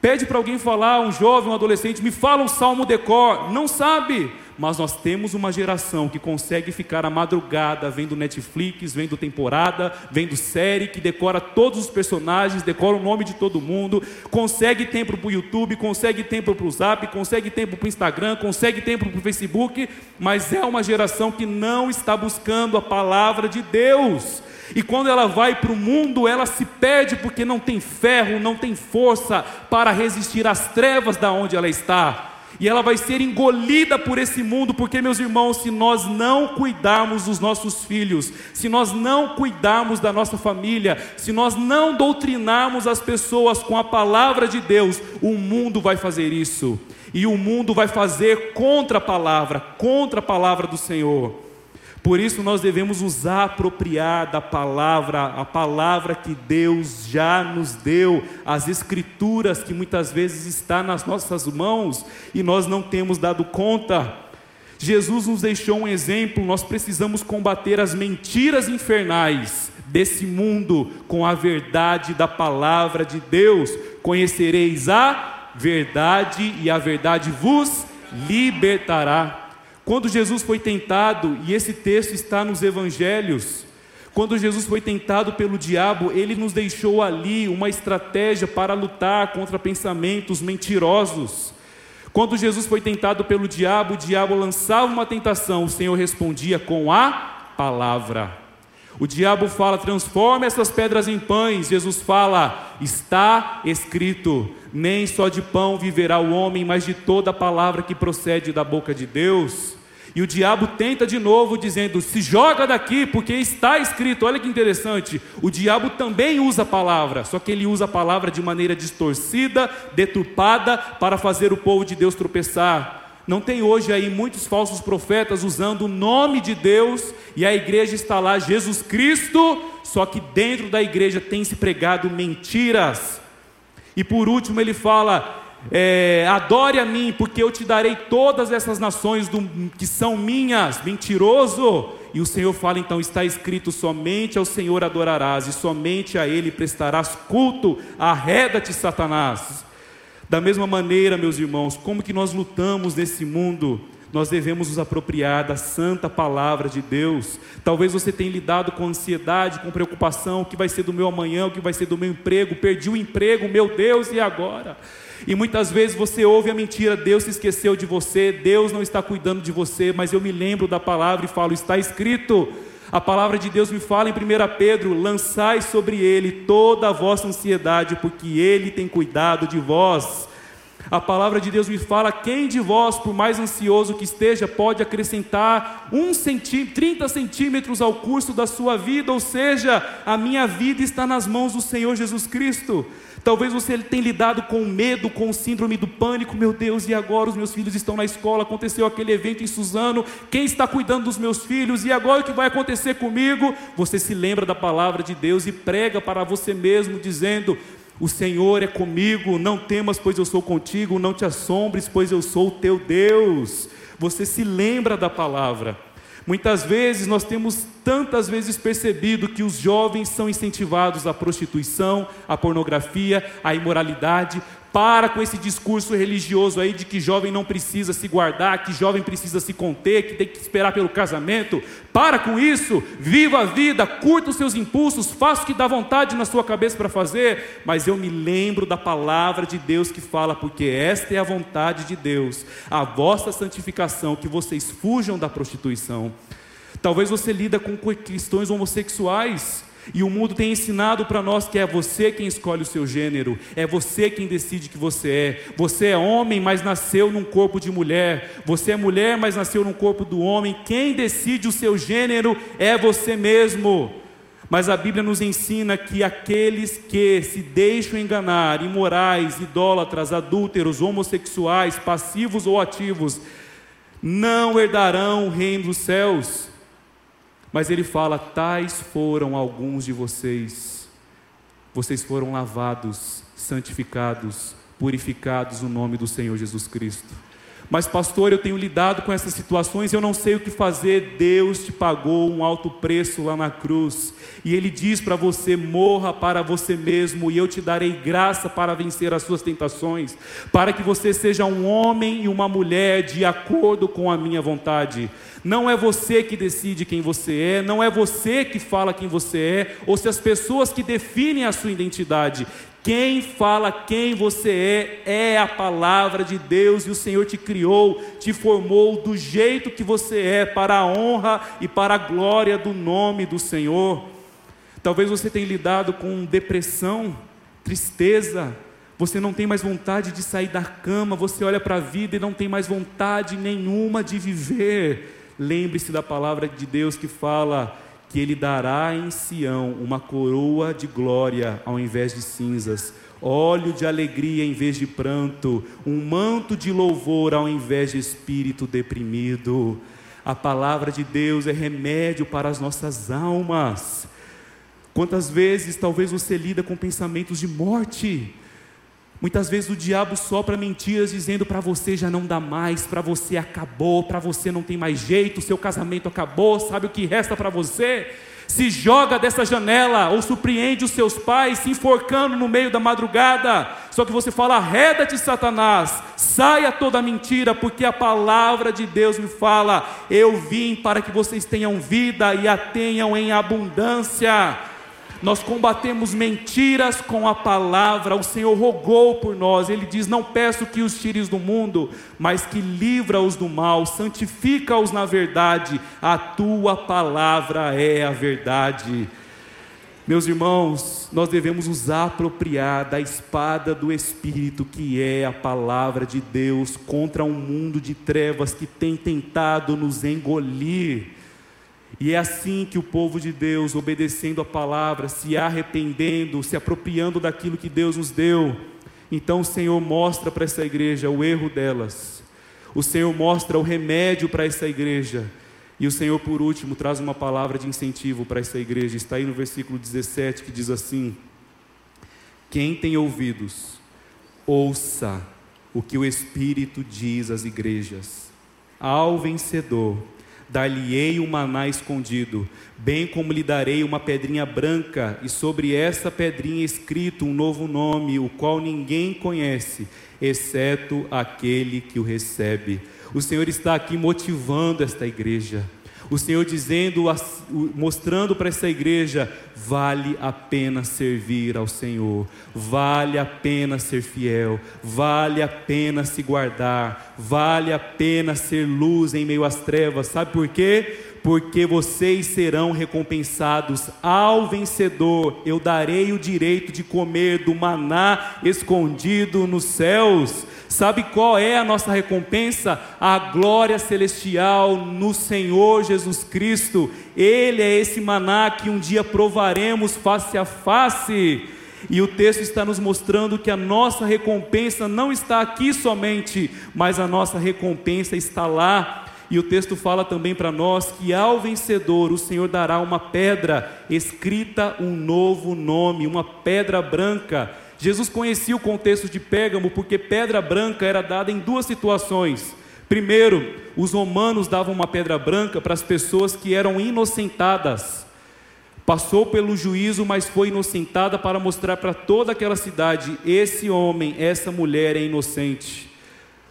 Pede para alguém falar, um jovem, um adolescente, me fala um salmo decor, não sabe. Mas nós temos uma geração que consegue ficar à madrugada vendo Netflix, vendo temporada, vendo série, que decora todos os personagens, decora o nome de todo mundo, consegue tempo para o YouTube, consegue tempo para o Zap, consegue tempo para o Instagram, consegue tempo para o Facebook, mas é uma geração que não está buscando a palavra de Deus. E quando ela vai para o mundo, ela se perde porque não tem ferro, não tem força para resistir às trevas da onde ela está. E ela vai ser engolida por esse mundo, porque, meus irmãos, se nós não cuidarmos dos nossos filhos, se nós não cuidarmos da nossa família, se nós não doutrinarmos as pessoas com a palavra de Deus, o mundo vai fazer isso. E o mundo vai fazer contra a palavra, contra a palavra do Senhor. Por isso nós devemos nos apropriar da palavra, a palavra que Deus já nos deu, as escrituras que muitas vezes está nas nossas mãos e nós não temos dado conta. Jesus nos deixou um exemplo, nós precisamos combater as mentiras infernais desse mundo com a verdade da palavra de Deus. Conhecereis a verdade e a verdade vos libertará. Quando Jesus foi tentado, e esse texto está nos evangelhos, quando Jesus foi tentado pelo diabo, ele nos deixou ali uma estratégia para lutar contra pensamentos mentirosos. Quando Jesus foi tentado pelo diabo, o diabo lançava uma tentação, o Senhor respondia com a palavra. O diabo fala: transforma essas pedras em pães. Jesus fala: está escrito: nem só de pão viverá o homem, mas de toda palavra que procede da boca de Deus. E o diabo tenta de novo, dizendo: se joga daqui, porque está escrito. Olha que interessante. O diabo também usa a palavra, só que ele usa a palavra de maneira distorcida, deturpada, para fazer o povo de Deus tropeçar. Não tem hoje aí muitos falsos profetas usando o nome de Deus e a igreja está lá, Jesus Cristo, só que dentro da igreja tem se pregado mentiras. E por último ele fala: é, adore a mim, porque eu te darei todas essas nações do, que são minhas, mentiroso. E o Senhor fala então: está escrito, somente ao Senhor adorarás, e somente a Ele prestarás culto, arreda-te, Satanás. Da mesma maneira, meus irmãos, como que nós lutamos nesse mundo? Nós devemos nos apropriar da santa palavra de Deus. Talvez você tenha lidado com ansiedade, com preocupação: o que vai ser do meu amanhã, o que vai ser do meu emprego, perdi o emprego, meu Deus, e agora? E muitas vezes você ouve a mentira, Deus se esqueceu de você, Deus não está cuidando de você, mas eu me lembro da palavra e falo, está escrito. A palavra de Deus me fala em 1 Pedro: lançai sobre ele toda a vossa ansiedade, porque ele tem cuidado de vós. A palavra de Deus me fala: quem de vós, por mais ansioso que esteja, pode acrescentar um centímetro, 30 centímetros ao curso da sua vida? Ou seja, a minha vida está nas mãos do Senhor Jesus Cristo. Talvez você tenha lidado com medo, com síndrome do pânico. Meu Deus, e agora os meus filhos estão na escola? Aconteceu aquele evento em Suzano. Quem está cuidando dos meus filhos? E agora o que vai acontecer comigo? Você se lembra da palavra de Deus e prega para você mesmo, dizendo: O Senhor é comigo. Não temas, pois eu sou contigo. Não te assombres, pois eu sou o teu Deus. Você se lembra da palavra. Muitas vezes nós temos tantas vezes percebido que os jovens são incentivados à prostituição, à pornografia, à imoralidade, para com esse discurso religioso aí de que jovem não precisa se guardar, que jovem precisa se conter, que tem que esperar pelo casamento. Para com isso, viva a vida, curta os seus impulsos, faça o que dá vontade na sua cabeça para fazer. Mas eu me lembro da palavra de Deus que fala, porque esta é a vontade de Deus, a vossa santificação, que vocês fujam da prostituição. Talvez você lida com questões homossexuais e o mundo tem ensinado para nós que é você quem escolhe o seu gênero, é você quem decide que você é. Você é homem, mas nasceu num corpo de mulher. Você é mulher, mas nasceu num corpo do homem. Quem decide o seu gênero é você mesmo. Mas a Bíblia nos ensina que aqueles que se deixam enganar, imorais, idólatras, adúlteros, homossexuais, passivos ou ativos, não herdarão o reino dos céus. Mas ele fala: tais foram alguns de vocês, vocês foram lavados, santificados, purificados no nome do Senhor Jesus Cristo. Mas, pastor, eu tenho lidado com essas situações, eu não sei o que fazer. Deus te pagou um alto preço lá na cruz, e Ele diz para você: morra para você mesmo, e eu te darei graça para vencer as suas tentações, para que você seja um homem e uma mulher de acordo com a minha vontade. Não é você que decide quem você é, não é você que fala quem você é, ou se as pessoas que definem a sua identidade. Quem fala quem você é, é a palavra de Deus, e o Senhor te criou, te formou do jeito que você é, para a honra e para a glória do nome do Senhor. Talvez você tenha lidado com depressão, tristeza, você não tem mais vontade de sair da cama, você olha para a vida e não tem mais vontade nenhuma de viver. Lembre-se da palavra de Deus que fala: que ele dará em Sião uma coroa de glória ao invés de cinzas, óleo de alegria em vez de pranto, um manto de louvor ao invés de espírito deprimido. A palavra de Deus é remédio para as nossas almas. Quantas vezes talvez você lida com pensamentos de morte, Muitas vezes o diabo sopra mentiras dizendo para você já não dá mais, para você acabou, para você não tem mais jeito, seu casamento acabou, sabe o que resta para você? Se joga dessa janela ou surpreende os seus pais se enforcando no meio da madrugada. Só que você fala: arreda-te, Satanás, saia toda mentira, porque a palavra de Deus me fala: eu vim para que vocês tenham vida e a tenham em abundância. Nós combatemos mentiras com a palavra. O Senhor rogou por nós. Ele diz: Não peço que os tires do mundo, mas que livra-os do mal, santifica-os na verdade. A tua palavra é a verdade. Meus irmãos, nós devemos nos apropriar da espada do Espírito, que é a palavra de Deus, contra um mundo de trevas que tem tentado nos engolir. E é assim que o povo de Deus, obedecendo a palavra, se arrependendo, se apropriando daquilo que Deus nos deu, então o Senhor mostra para essa igreja o erro delas, o Senhor mostra o remédio para essa igreja, e o Senhor, por último, traz uma palavra de incentivo para essa igreja, está aí no versículo 17 que diz assim: Quem tem ouvidos, ouça o que o Espírito diz às igrejas, ao vencedor dar-lhe-ei um maná escondido, bem como lhe darei uma pedrinha branca, e sobre essa pedrinha escrito um novo nome, o qual ninguém conhece, exceto aquele que o recebe. O Senhor está aqui motivando esta igreja. O Senhor dizendo, mostrando para essa igreja: vale a pena servir ao Senhor, vale a pena ser fiel, vale a pena se guardar, vale a pena ser luz em meio às trevas. Sabe por quê? Porque vocês serão recompensados ao vencedor. Eu darei o direito de comer do maná escondido nos céus. Sabe qual é a nossa recompensa? A glória celestial no Senhor Jesus Cristo. Ele é esse maná que um dia provaremos face a face. E o texto está nos mostrando que a nossa recompensa não está aqui somente, mas a nossa recompensa está lá. E o texto fala também para nós que ao vencedor o Senhor dará uma pedra escrita um novo nome, uma pedra branca Jesus conhecia o contexto de Pérgamo porque pedra branca era dada em duas situações. Primeiro, os romanos davam uma pedra branca para as pessoas que eram inocentadas. Passou pelo juízo, mas foi inocentada para mostrar para toda aquela cidade: esse homem, essa mulher é inocente.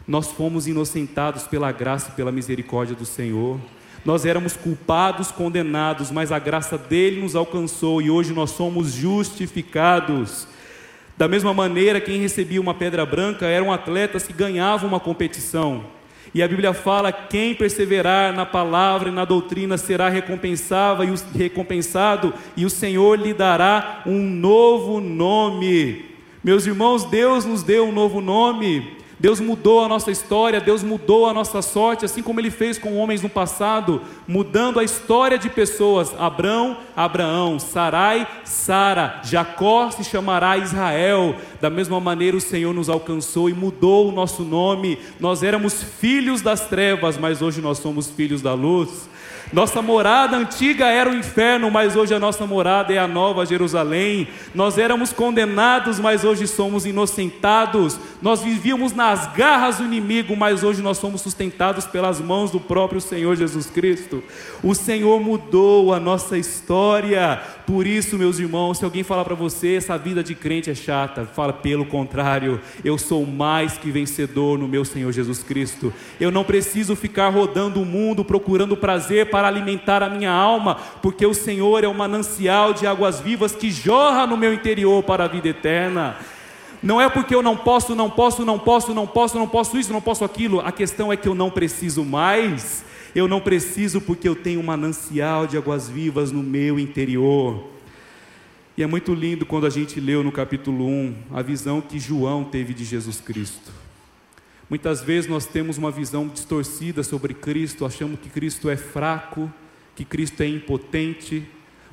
Nós fomos inocentados pela graça e pela misericórdia do Senhor. Nós éramos culpados, condenados, mas a graça dele nos alcançou e hoje nós somos justificados. Da mesma maneira, quem recebia uma pedra branca eram atletas que ganhavam uma competição. E a Bíblia fala: quem perseverar na palavra e na doutrina será recompensado e o, Senhor lhe dará um novo nome. Meus irmãos, Deus nos deu um novo nome. Deus mudou a nossa história, Deus mudou a nossa sorte, assim como Ele fez com homens no passado, mudando a história de pessoas. Abrão, Abraão, Sarai, Sara, Jacó se chamará Israel. Da mesma maneira, o Senhor nos alcançou e mudou o nosso nome. Nós éramos filhos das trevas, mas hoje nós somos filhos da luz. Nossa morada antiga era o inferno, mas hoje a nossa morada é a nova Jerusalém. Nós éramos condenados, mas hoje somos inocentados. Nós vivíamos na às garras do inimigo, mas hoje nós somos sustentados pelas mãos do próprio Senhor Jesus Cristo. O Senhor mudou a nossa história. Por isso, meus irmãos, se alguém falar para você essa vida de crente é chata, fala pelo contrário, eu sou mais que vencedor no meu Senhor Jesus Cristo. Eu não preciso ficar rodando o mundo procurando prazer para alimentar a minha alma, porque o Senhor é o manancial de águas vivas que jorra no meu interior para a vida eterna. Não é porque eu não posso, não posso, não posso, não posso, não posso isso, não posso aquilo. A questão é que eu não preciso mais. Eu não preciso porque eu tenho um manancial de águas vivas no meu interior. E é muito lindo quando a gente leu no capítulo 1 a visão que João teve de Jesus Cristo. Muitas vezes nós temos uma visão distorcida sobre Cristo, achamos que Cristo é fraco, que Cristo é impotente,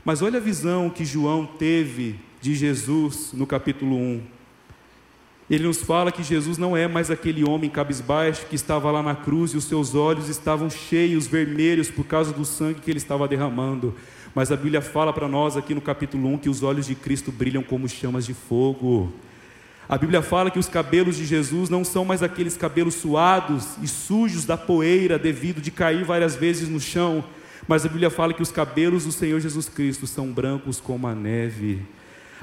mas olha a visão que João teve de Jesus no capítulo 1. Ele nos fala que Jesus não é mais aquele homem cabisbaixo que estava lá na cruz e os seus olhos estavam cheios, vermelhos, por causa do sangue que ele estava derramando. Mas a Bíblia fala para nós aqui no capítulo 1 que os olhos de Cristo brilham como chamas de fogo. A Bíblia fala que os cabelos de Jesus não são mais aqueles cabelos suados e sujos da poeira devido de cair várias vezes no chão, mas a Bíblia fala que os cabelos do Senhor Jesus Cristo são brancos como a neve.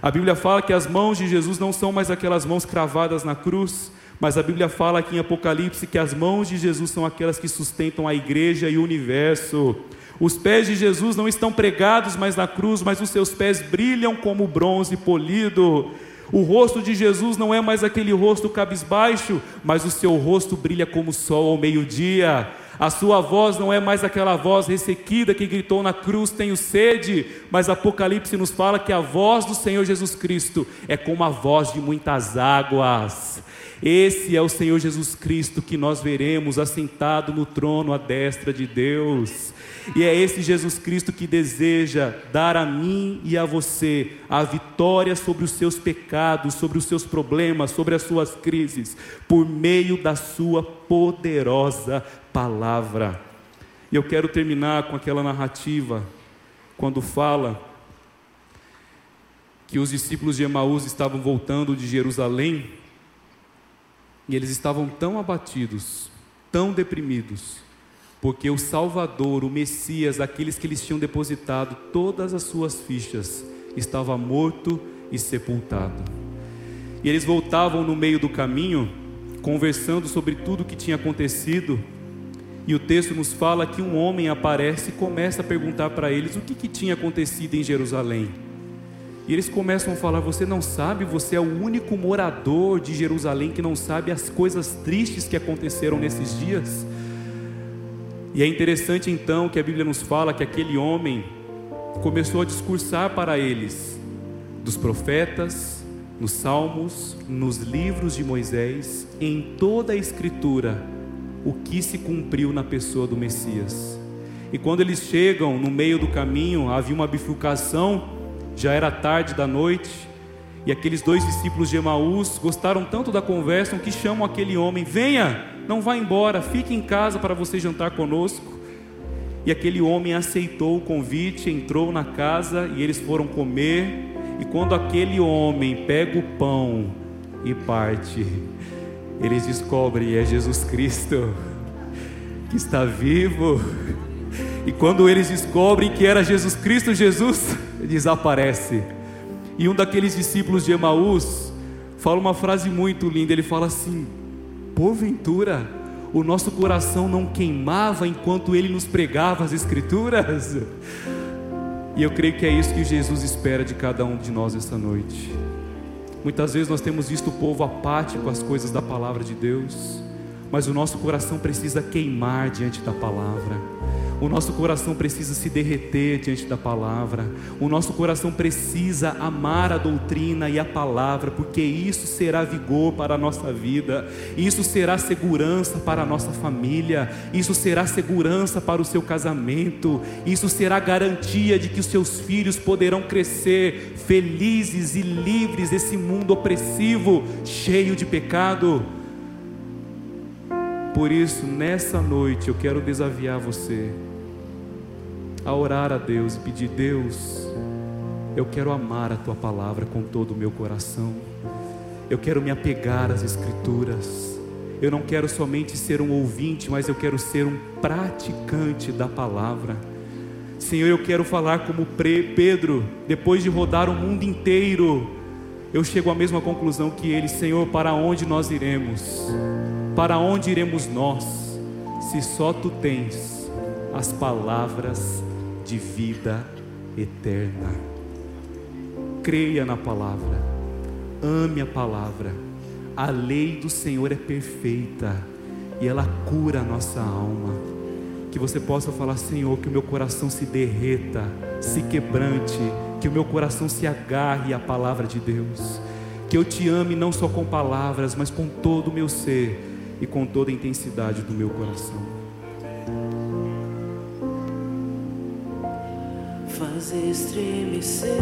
A Bíblia fala que as mãos de Jesus não são mais aquelas mãos cravadas na cruz, mas a Bíblia fala aqui em Apocalipse que as mãos de Jesus são aquelas que sustentam a igreja e o universo. Os pés de Jesus não estão pregados mais na cruz, mas os seus pés brilham como bronze polido. O rosto de Jesus não é mais aquele rosto cabisbaixo, mas o seu rosto brilha como o sol ao meio-dia. A sua voz não é mais aquela voz ressequida que gritou na cruz: Tenho sede, mas Apocalipse nos fala que a voz do Senhor Jesus Cristo é como a voz de muitas águas. Esse é o Senhor Jesus Cristo que nós veremos assentado no trono à destra de Deus. E é esse Jesus Cristo que deseja dar a mim e a você a vitória sobre os seus pecados, sobre os seus problemas, sobre as suas crises, por meio da sua poderosa palavra. E eu quero terminar com aquela narrativa, quando fala que os discípulos de Emaús estavam voltando de Jerusalém e eles estavam tão abatidos, tão deprimidos, porque o Salvador, o Messias, aqueles que eles tinham depositado todas as suas fichas, estava morto e sepultado. E eles voltavam no meio do caminho, conversando sobre tudo o que tinha acontecido, e o texto nos fala que um homem aparece e começa a perguntar para eles o que, que tinha acontecido em Jerusalém. E eles começam a falar: Você não sabe, você é o único morador de Jerusalém que não sabe as coisas tristes que aconteceram nesses dias. E é interessante então que a Bíblia nos fala que aquele homem começou a discursar para eles dos profetas, nos salmos, nos livros de Moisés, em toda a Escritura, o que se cumpriu na pessoa do Messias. E quando eles chegam no meio do caminho, havia uma bifurcação já era tarde da noite, e aqueles dois discípulos de Emaús gostaram tanto da conversa que chamam aquele homem: Venha, não vá embora, fique em casa para você jantar conosco. E aquele homem aceitou o convite, entrou na casa e eles foram comer. E quando aquele homem pega o pão e parte, eles descobrem é Jesus Cristo que está vivo. E quando eles descobrem que era Jesus Cristo, Jesus desaparece. E um daqueles discípulos de Emaús fala uma frase muito linda. Ele fala assim: Porventura, o nosso coração não queimava enquanto ele nos pregava as Escrituras? E eu creio que é isso que Jesus espera de cada um de nós esta noite. Muitas vezes nós temos visto o povo apático às coisas da palavra de Deus, mas o nosso coração precisa queimar diante da palavra. O nosso coração precisa se derreter diante da palavra. O nosso coração precisa amar a doutrina e a palavra, porque isso será vigor para a nossa vida, isso será segurança para a nossa família, isso será segurança para o seu casamento, isso será garantia de que os seus filhos poderão crescer felizes e livres desse mundo opressivo, cheio de pecado. Por isso, nessa noite, eu quero desafiar você a orar a Deus e pedir: Deus, eu quero amar a tua palavra com todo o meu coração, eu quero me apegar às Escrituras, Eu não quero somente ser um ouvinte, mas eu quero ser um praticante da palavra. Senhor, eu quero falar como Pedro, depois de rodar o mundo inteiro, eu chego à mesma conclusão que ele, Senhor, para onde nós iremos? Para onde iremos nós, se só tu tens as palavras de vida eterna? Creia na palavra, ame a palavra a lei do Senhor é perfeita e ela cura a nossa alma. Que você possa falar, Senhor, que o meu coração se derreta, se quebrante, que o meu coração se agarre à palavra de Deus. Que eu te ame não só com palavras, mas com todo o meu ser e com toda a intensidade do meu coração. Faz estremecer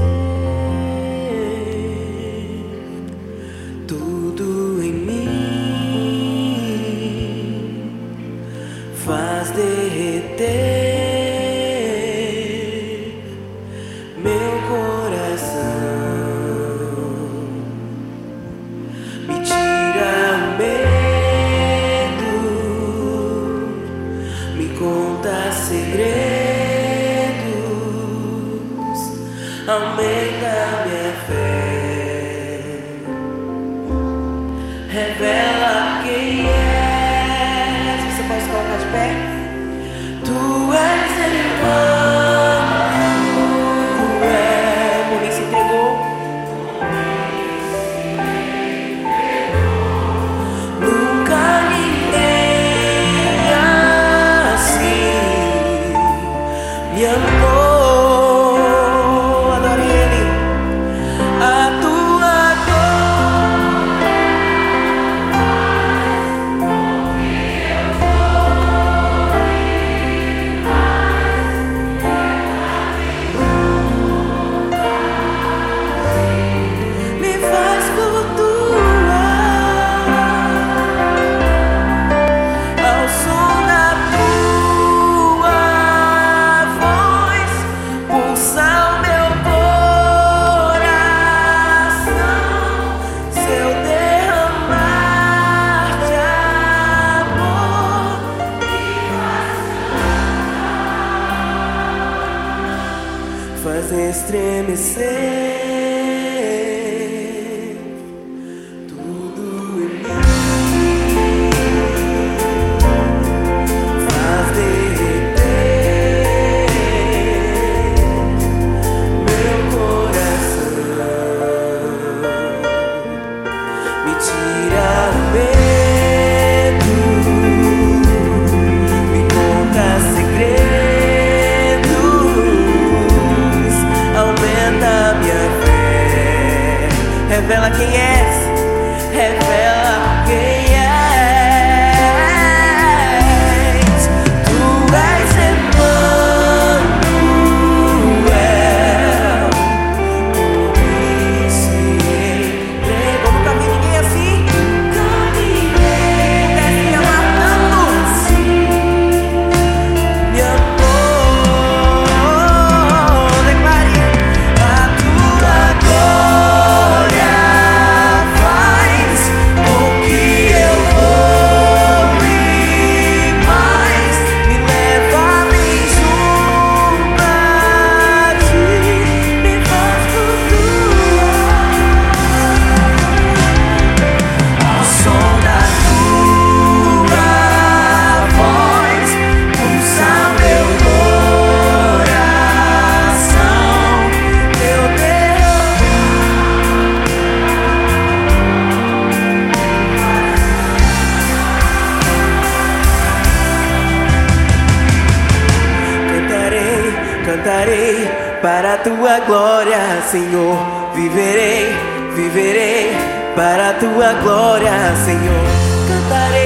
Senhor. Viverei, viverei para a tua glória, Senhor. Cantarei,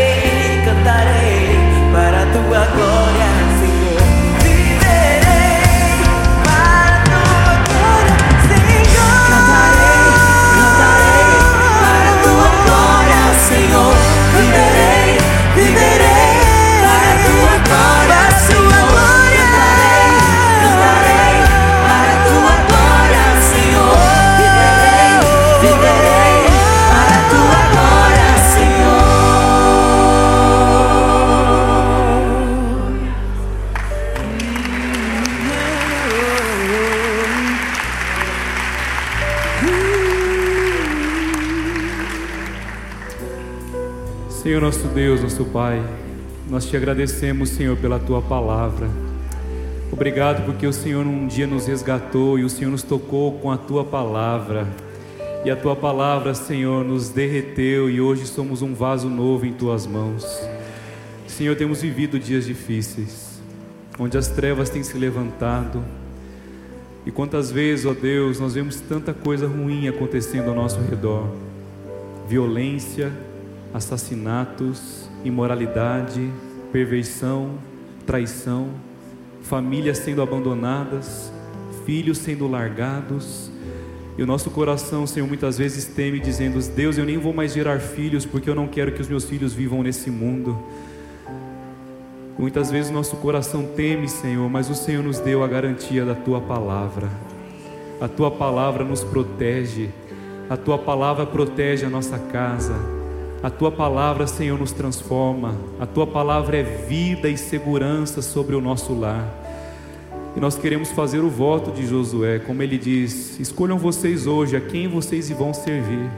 nosso Pai, nós te agradecemos, Senhor, pela tua palavra. Obrigado porque o Senhor um dia nos resgatou e o Senhor nos tocou com a tua palavra. E a tua palavra, Senhor, nos derreteu e hoje somos um vaso novo em tuas mãos. Senhor, temos vivido dias difíceis, onde as trevas têm se levantado. E quantas vezes, ó Deus, nós vemos tanta coisa ruim acontecendo ao nosso redor: violência, assassinatos, imoralidade, perversão, traição, famílias sendo abandonadas, filhos sendo largados. E o nosso coração, Senhor, muitas vezes teme, dizendo: Deus, eu nem vou mais gerar filhos, porque eu não quero que os meus filhos vivam nesse mundo. Muitas vezes nosso coração teme, Senhor, mas o Senhor nos deu a garantia da tua palavra. A tua palavra nos protege, a tua palavra protege a nossa casa. A tua palavra, Senhor, nos transforma. A tua palavra é vida e segurança sobre o nosso lar. E nós queremos fazer o voto de Josué, como ele diz: escolham vocês hoje a quem vocês vão servir,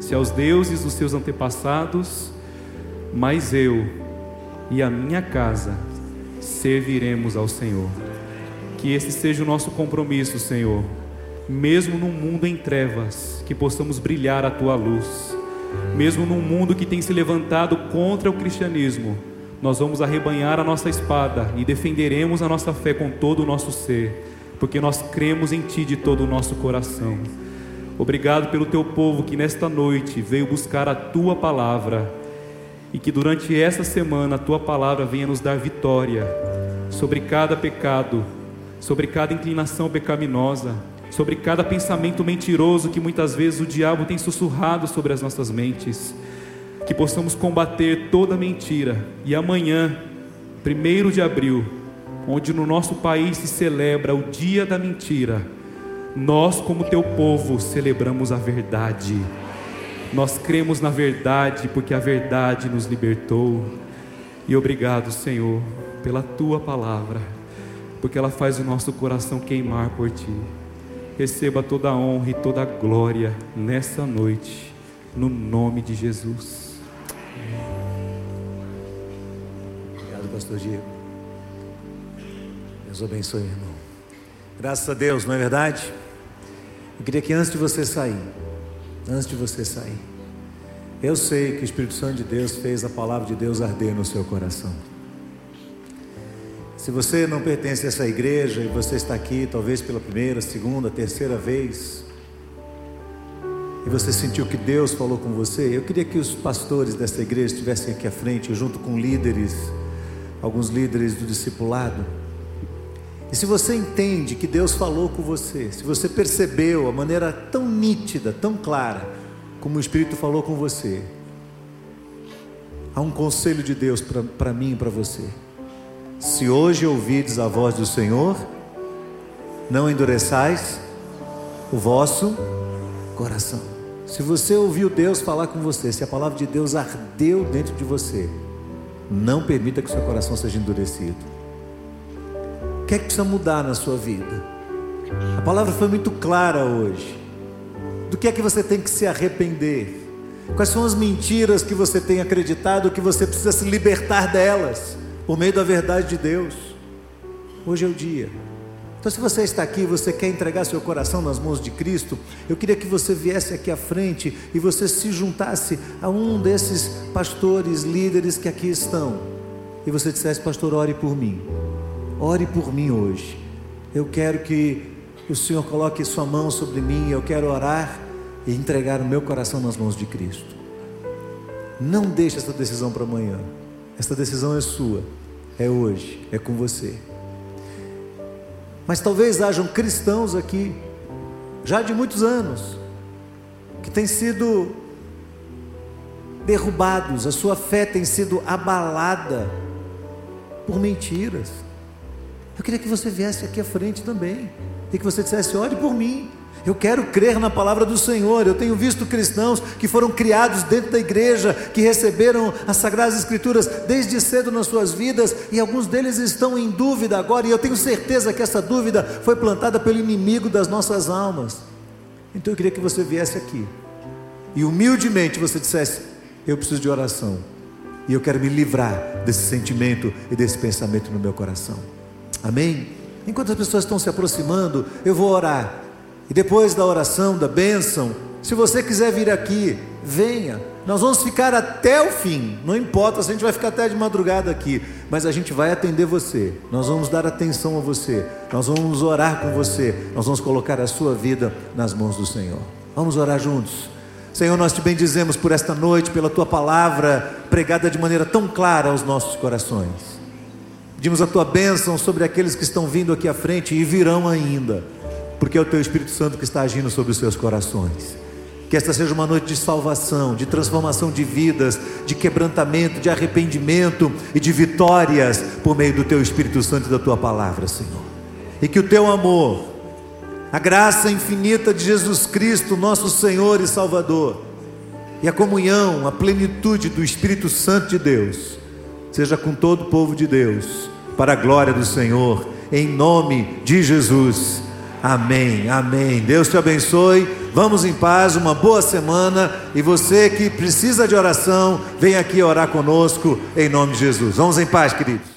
se aos deuses dos seus antepassados, mas eu e a minha casa serviremos ao Senhor. Que esse seja o nosso compromisso, Senhor, mesmo num mundo em trevas, que possamos brilhar a tua luz, mesmo num mundo que tem se levantado contra o cristianismo, nós vamos arrebanhar a nossa espada e defenderemos a nossa fé com todo o nosso ser, porque nós cremos em Ti de todo o nosso coração. Obrigado pelo Teu povo que nesta noite veio buscar a Tua palavra e que durante essa semana a tua palavra venha nos dar vitória sobre cada pecado, sobre cada inclinação pecaminosa, sobre cada pensamento mentiroso que muitas vezes o diabo tem sussurrado sobre as nossas mentes. Que possamos combater toda mentira e amanhã, primeiro de abril, onde no nosso país se celebra o dia da mentira, nós, como teu povo, celebramos a verdade. Nós cremos na verdade porque a verdade nos libertou. E obrigado, Senhor, pela tua palavra, porque ela faz o nosso coração queimar por ti. Receba toda a honra e toda a glória nessa noite, no nome de Jesus. Obrigado, pastor Diego. Deus abençoe, irmão. Graças a Deus, não é verdade? Eu queria que antes de você sair, antes de você sair. Eu sei que o Espírito Santo de Deus fez a palavra de Deus arder no seu coração. Se você não pertence a essa igreja e você está aqui, talvez pela primeira, segunda, terceira vez, e você sentiu que Deus falou com você, eu queria que os pastores dessa igreja estivessem aqui à frente, junto com líderes, alguns líderes do discipulado. E se você entende que Deus falou com você, se você percebeu a maneira tão nítida, tão clara, como o Espírito falou com você, há um conselho de Deus para mim e para você. Se hoje ouvides a voz do Senhor, não endureçais o vosso coração. Se você ouviu Deus falar com você, se a palavra de Deus ardeu dentro de você, não permita que seu coração seja endurecido. O que é que precisa mudar na sua vida? A palavra foi muito clara hoje. Do que é que você tem que se arrepender? Quais são as mentiras que você tem acreditado que você precisa se libertar delas por meio da verdade de Deus? Hoje é o dia. Então, se você está aqui você quer entregar seu coração nas mãos de Cristo, eu queria que você viesse aqui à frente e você se juntasse a um desses pastores, líderes que aqui estão. E você dissesse, pastor, ore por mim. Ore por mim hoje. Eu quero que o Senhor coloque Sua mão sobre mim. Eu quero orar e entregar o meu coração nas mãos de Cristo. Não deixe essa decisão para amanhã. Essa decisão é sua. É hoje. É com você. Mas talvez hajam cristãos aqui, já de muitos anos, que têm sido derrubados, a sua fé tem sido abalada por mentiras. Eu queria que você viesse aqui à frente também e que você dissesse: ore por mim. Eu quero crer na palavra do Senhor. Eu tenho visto cristãos que foram criados dentro da igreja, que receberam as Sagradas Escrituras desde cedo nas suas vidas, e alguns deles estão em dúvida agora, e eu tenho certeza que essa dúvida foi plantada pelo inimigo das nossas almas. Então eu queria que você viesse aqui e humildemente você dissesse: Eu preciso de oração. E eu quero me livrar desse sentimento e desse pensamento no meu coração. Amém? Enquanto as pessoas estão se aproximando, eu vou orar. E depois da oração, da bênção, se você quiser vir aqui, venha. Nós vamos ficar até o fim. Não importa se a gente vai ficar até de madrugada aqui, mas a gente vai atender você. Nós vamos dar atenção a você. Nós vamos orar com você. Nós vamos colocar a sua vida nas mãos do Senhor. Vamos orar juntos. Senhor, nós te bendizemos por esta noite, pela tua palavra pregada de maneira tão clara aos nossos corações. Pedimos a tua bênção sobre aqueles que estão vindo aqui à frente e virão ainda, porque é o teu Espírito Santo que está agindo sobre os seus corações. Que esta seja uma noite de salvação, de transformação de vidas, de quebrantamento, de arrependimento e de vitórias por meio do teu Espírito Santo e da tua palavra, Senhor. E que o teu amor, a graça infinita de Jesus Cristo, nosso Senhor e Salvador, e a comunhão, a plenitude do Espírito Santo de Deus, seja com todo o povo de Deus, para a glória do Senhor, em nome de Jesus. Amém, amém. Deus te abençoe. Vamos em paz, uma boa semana. E você que precisa de oração, vem aqui orar conosco, em nome de Jesus. Vamos em paz, queridos.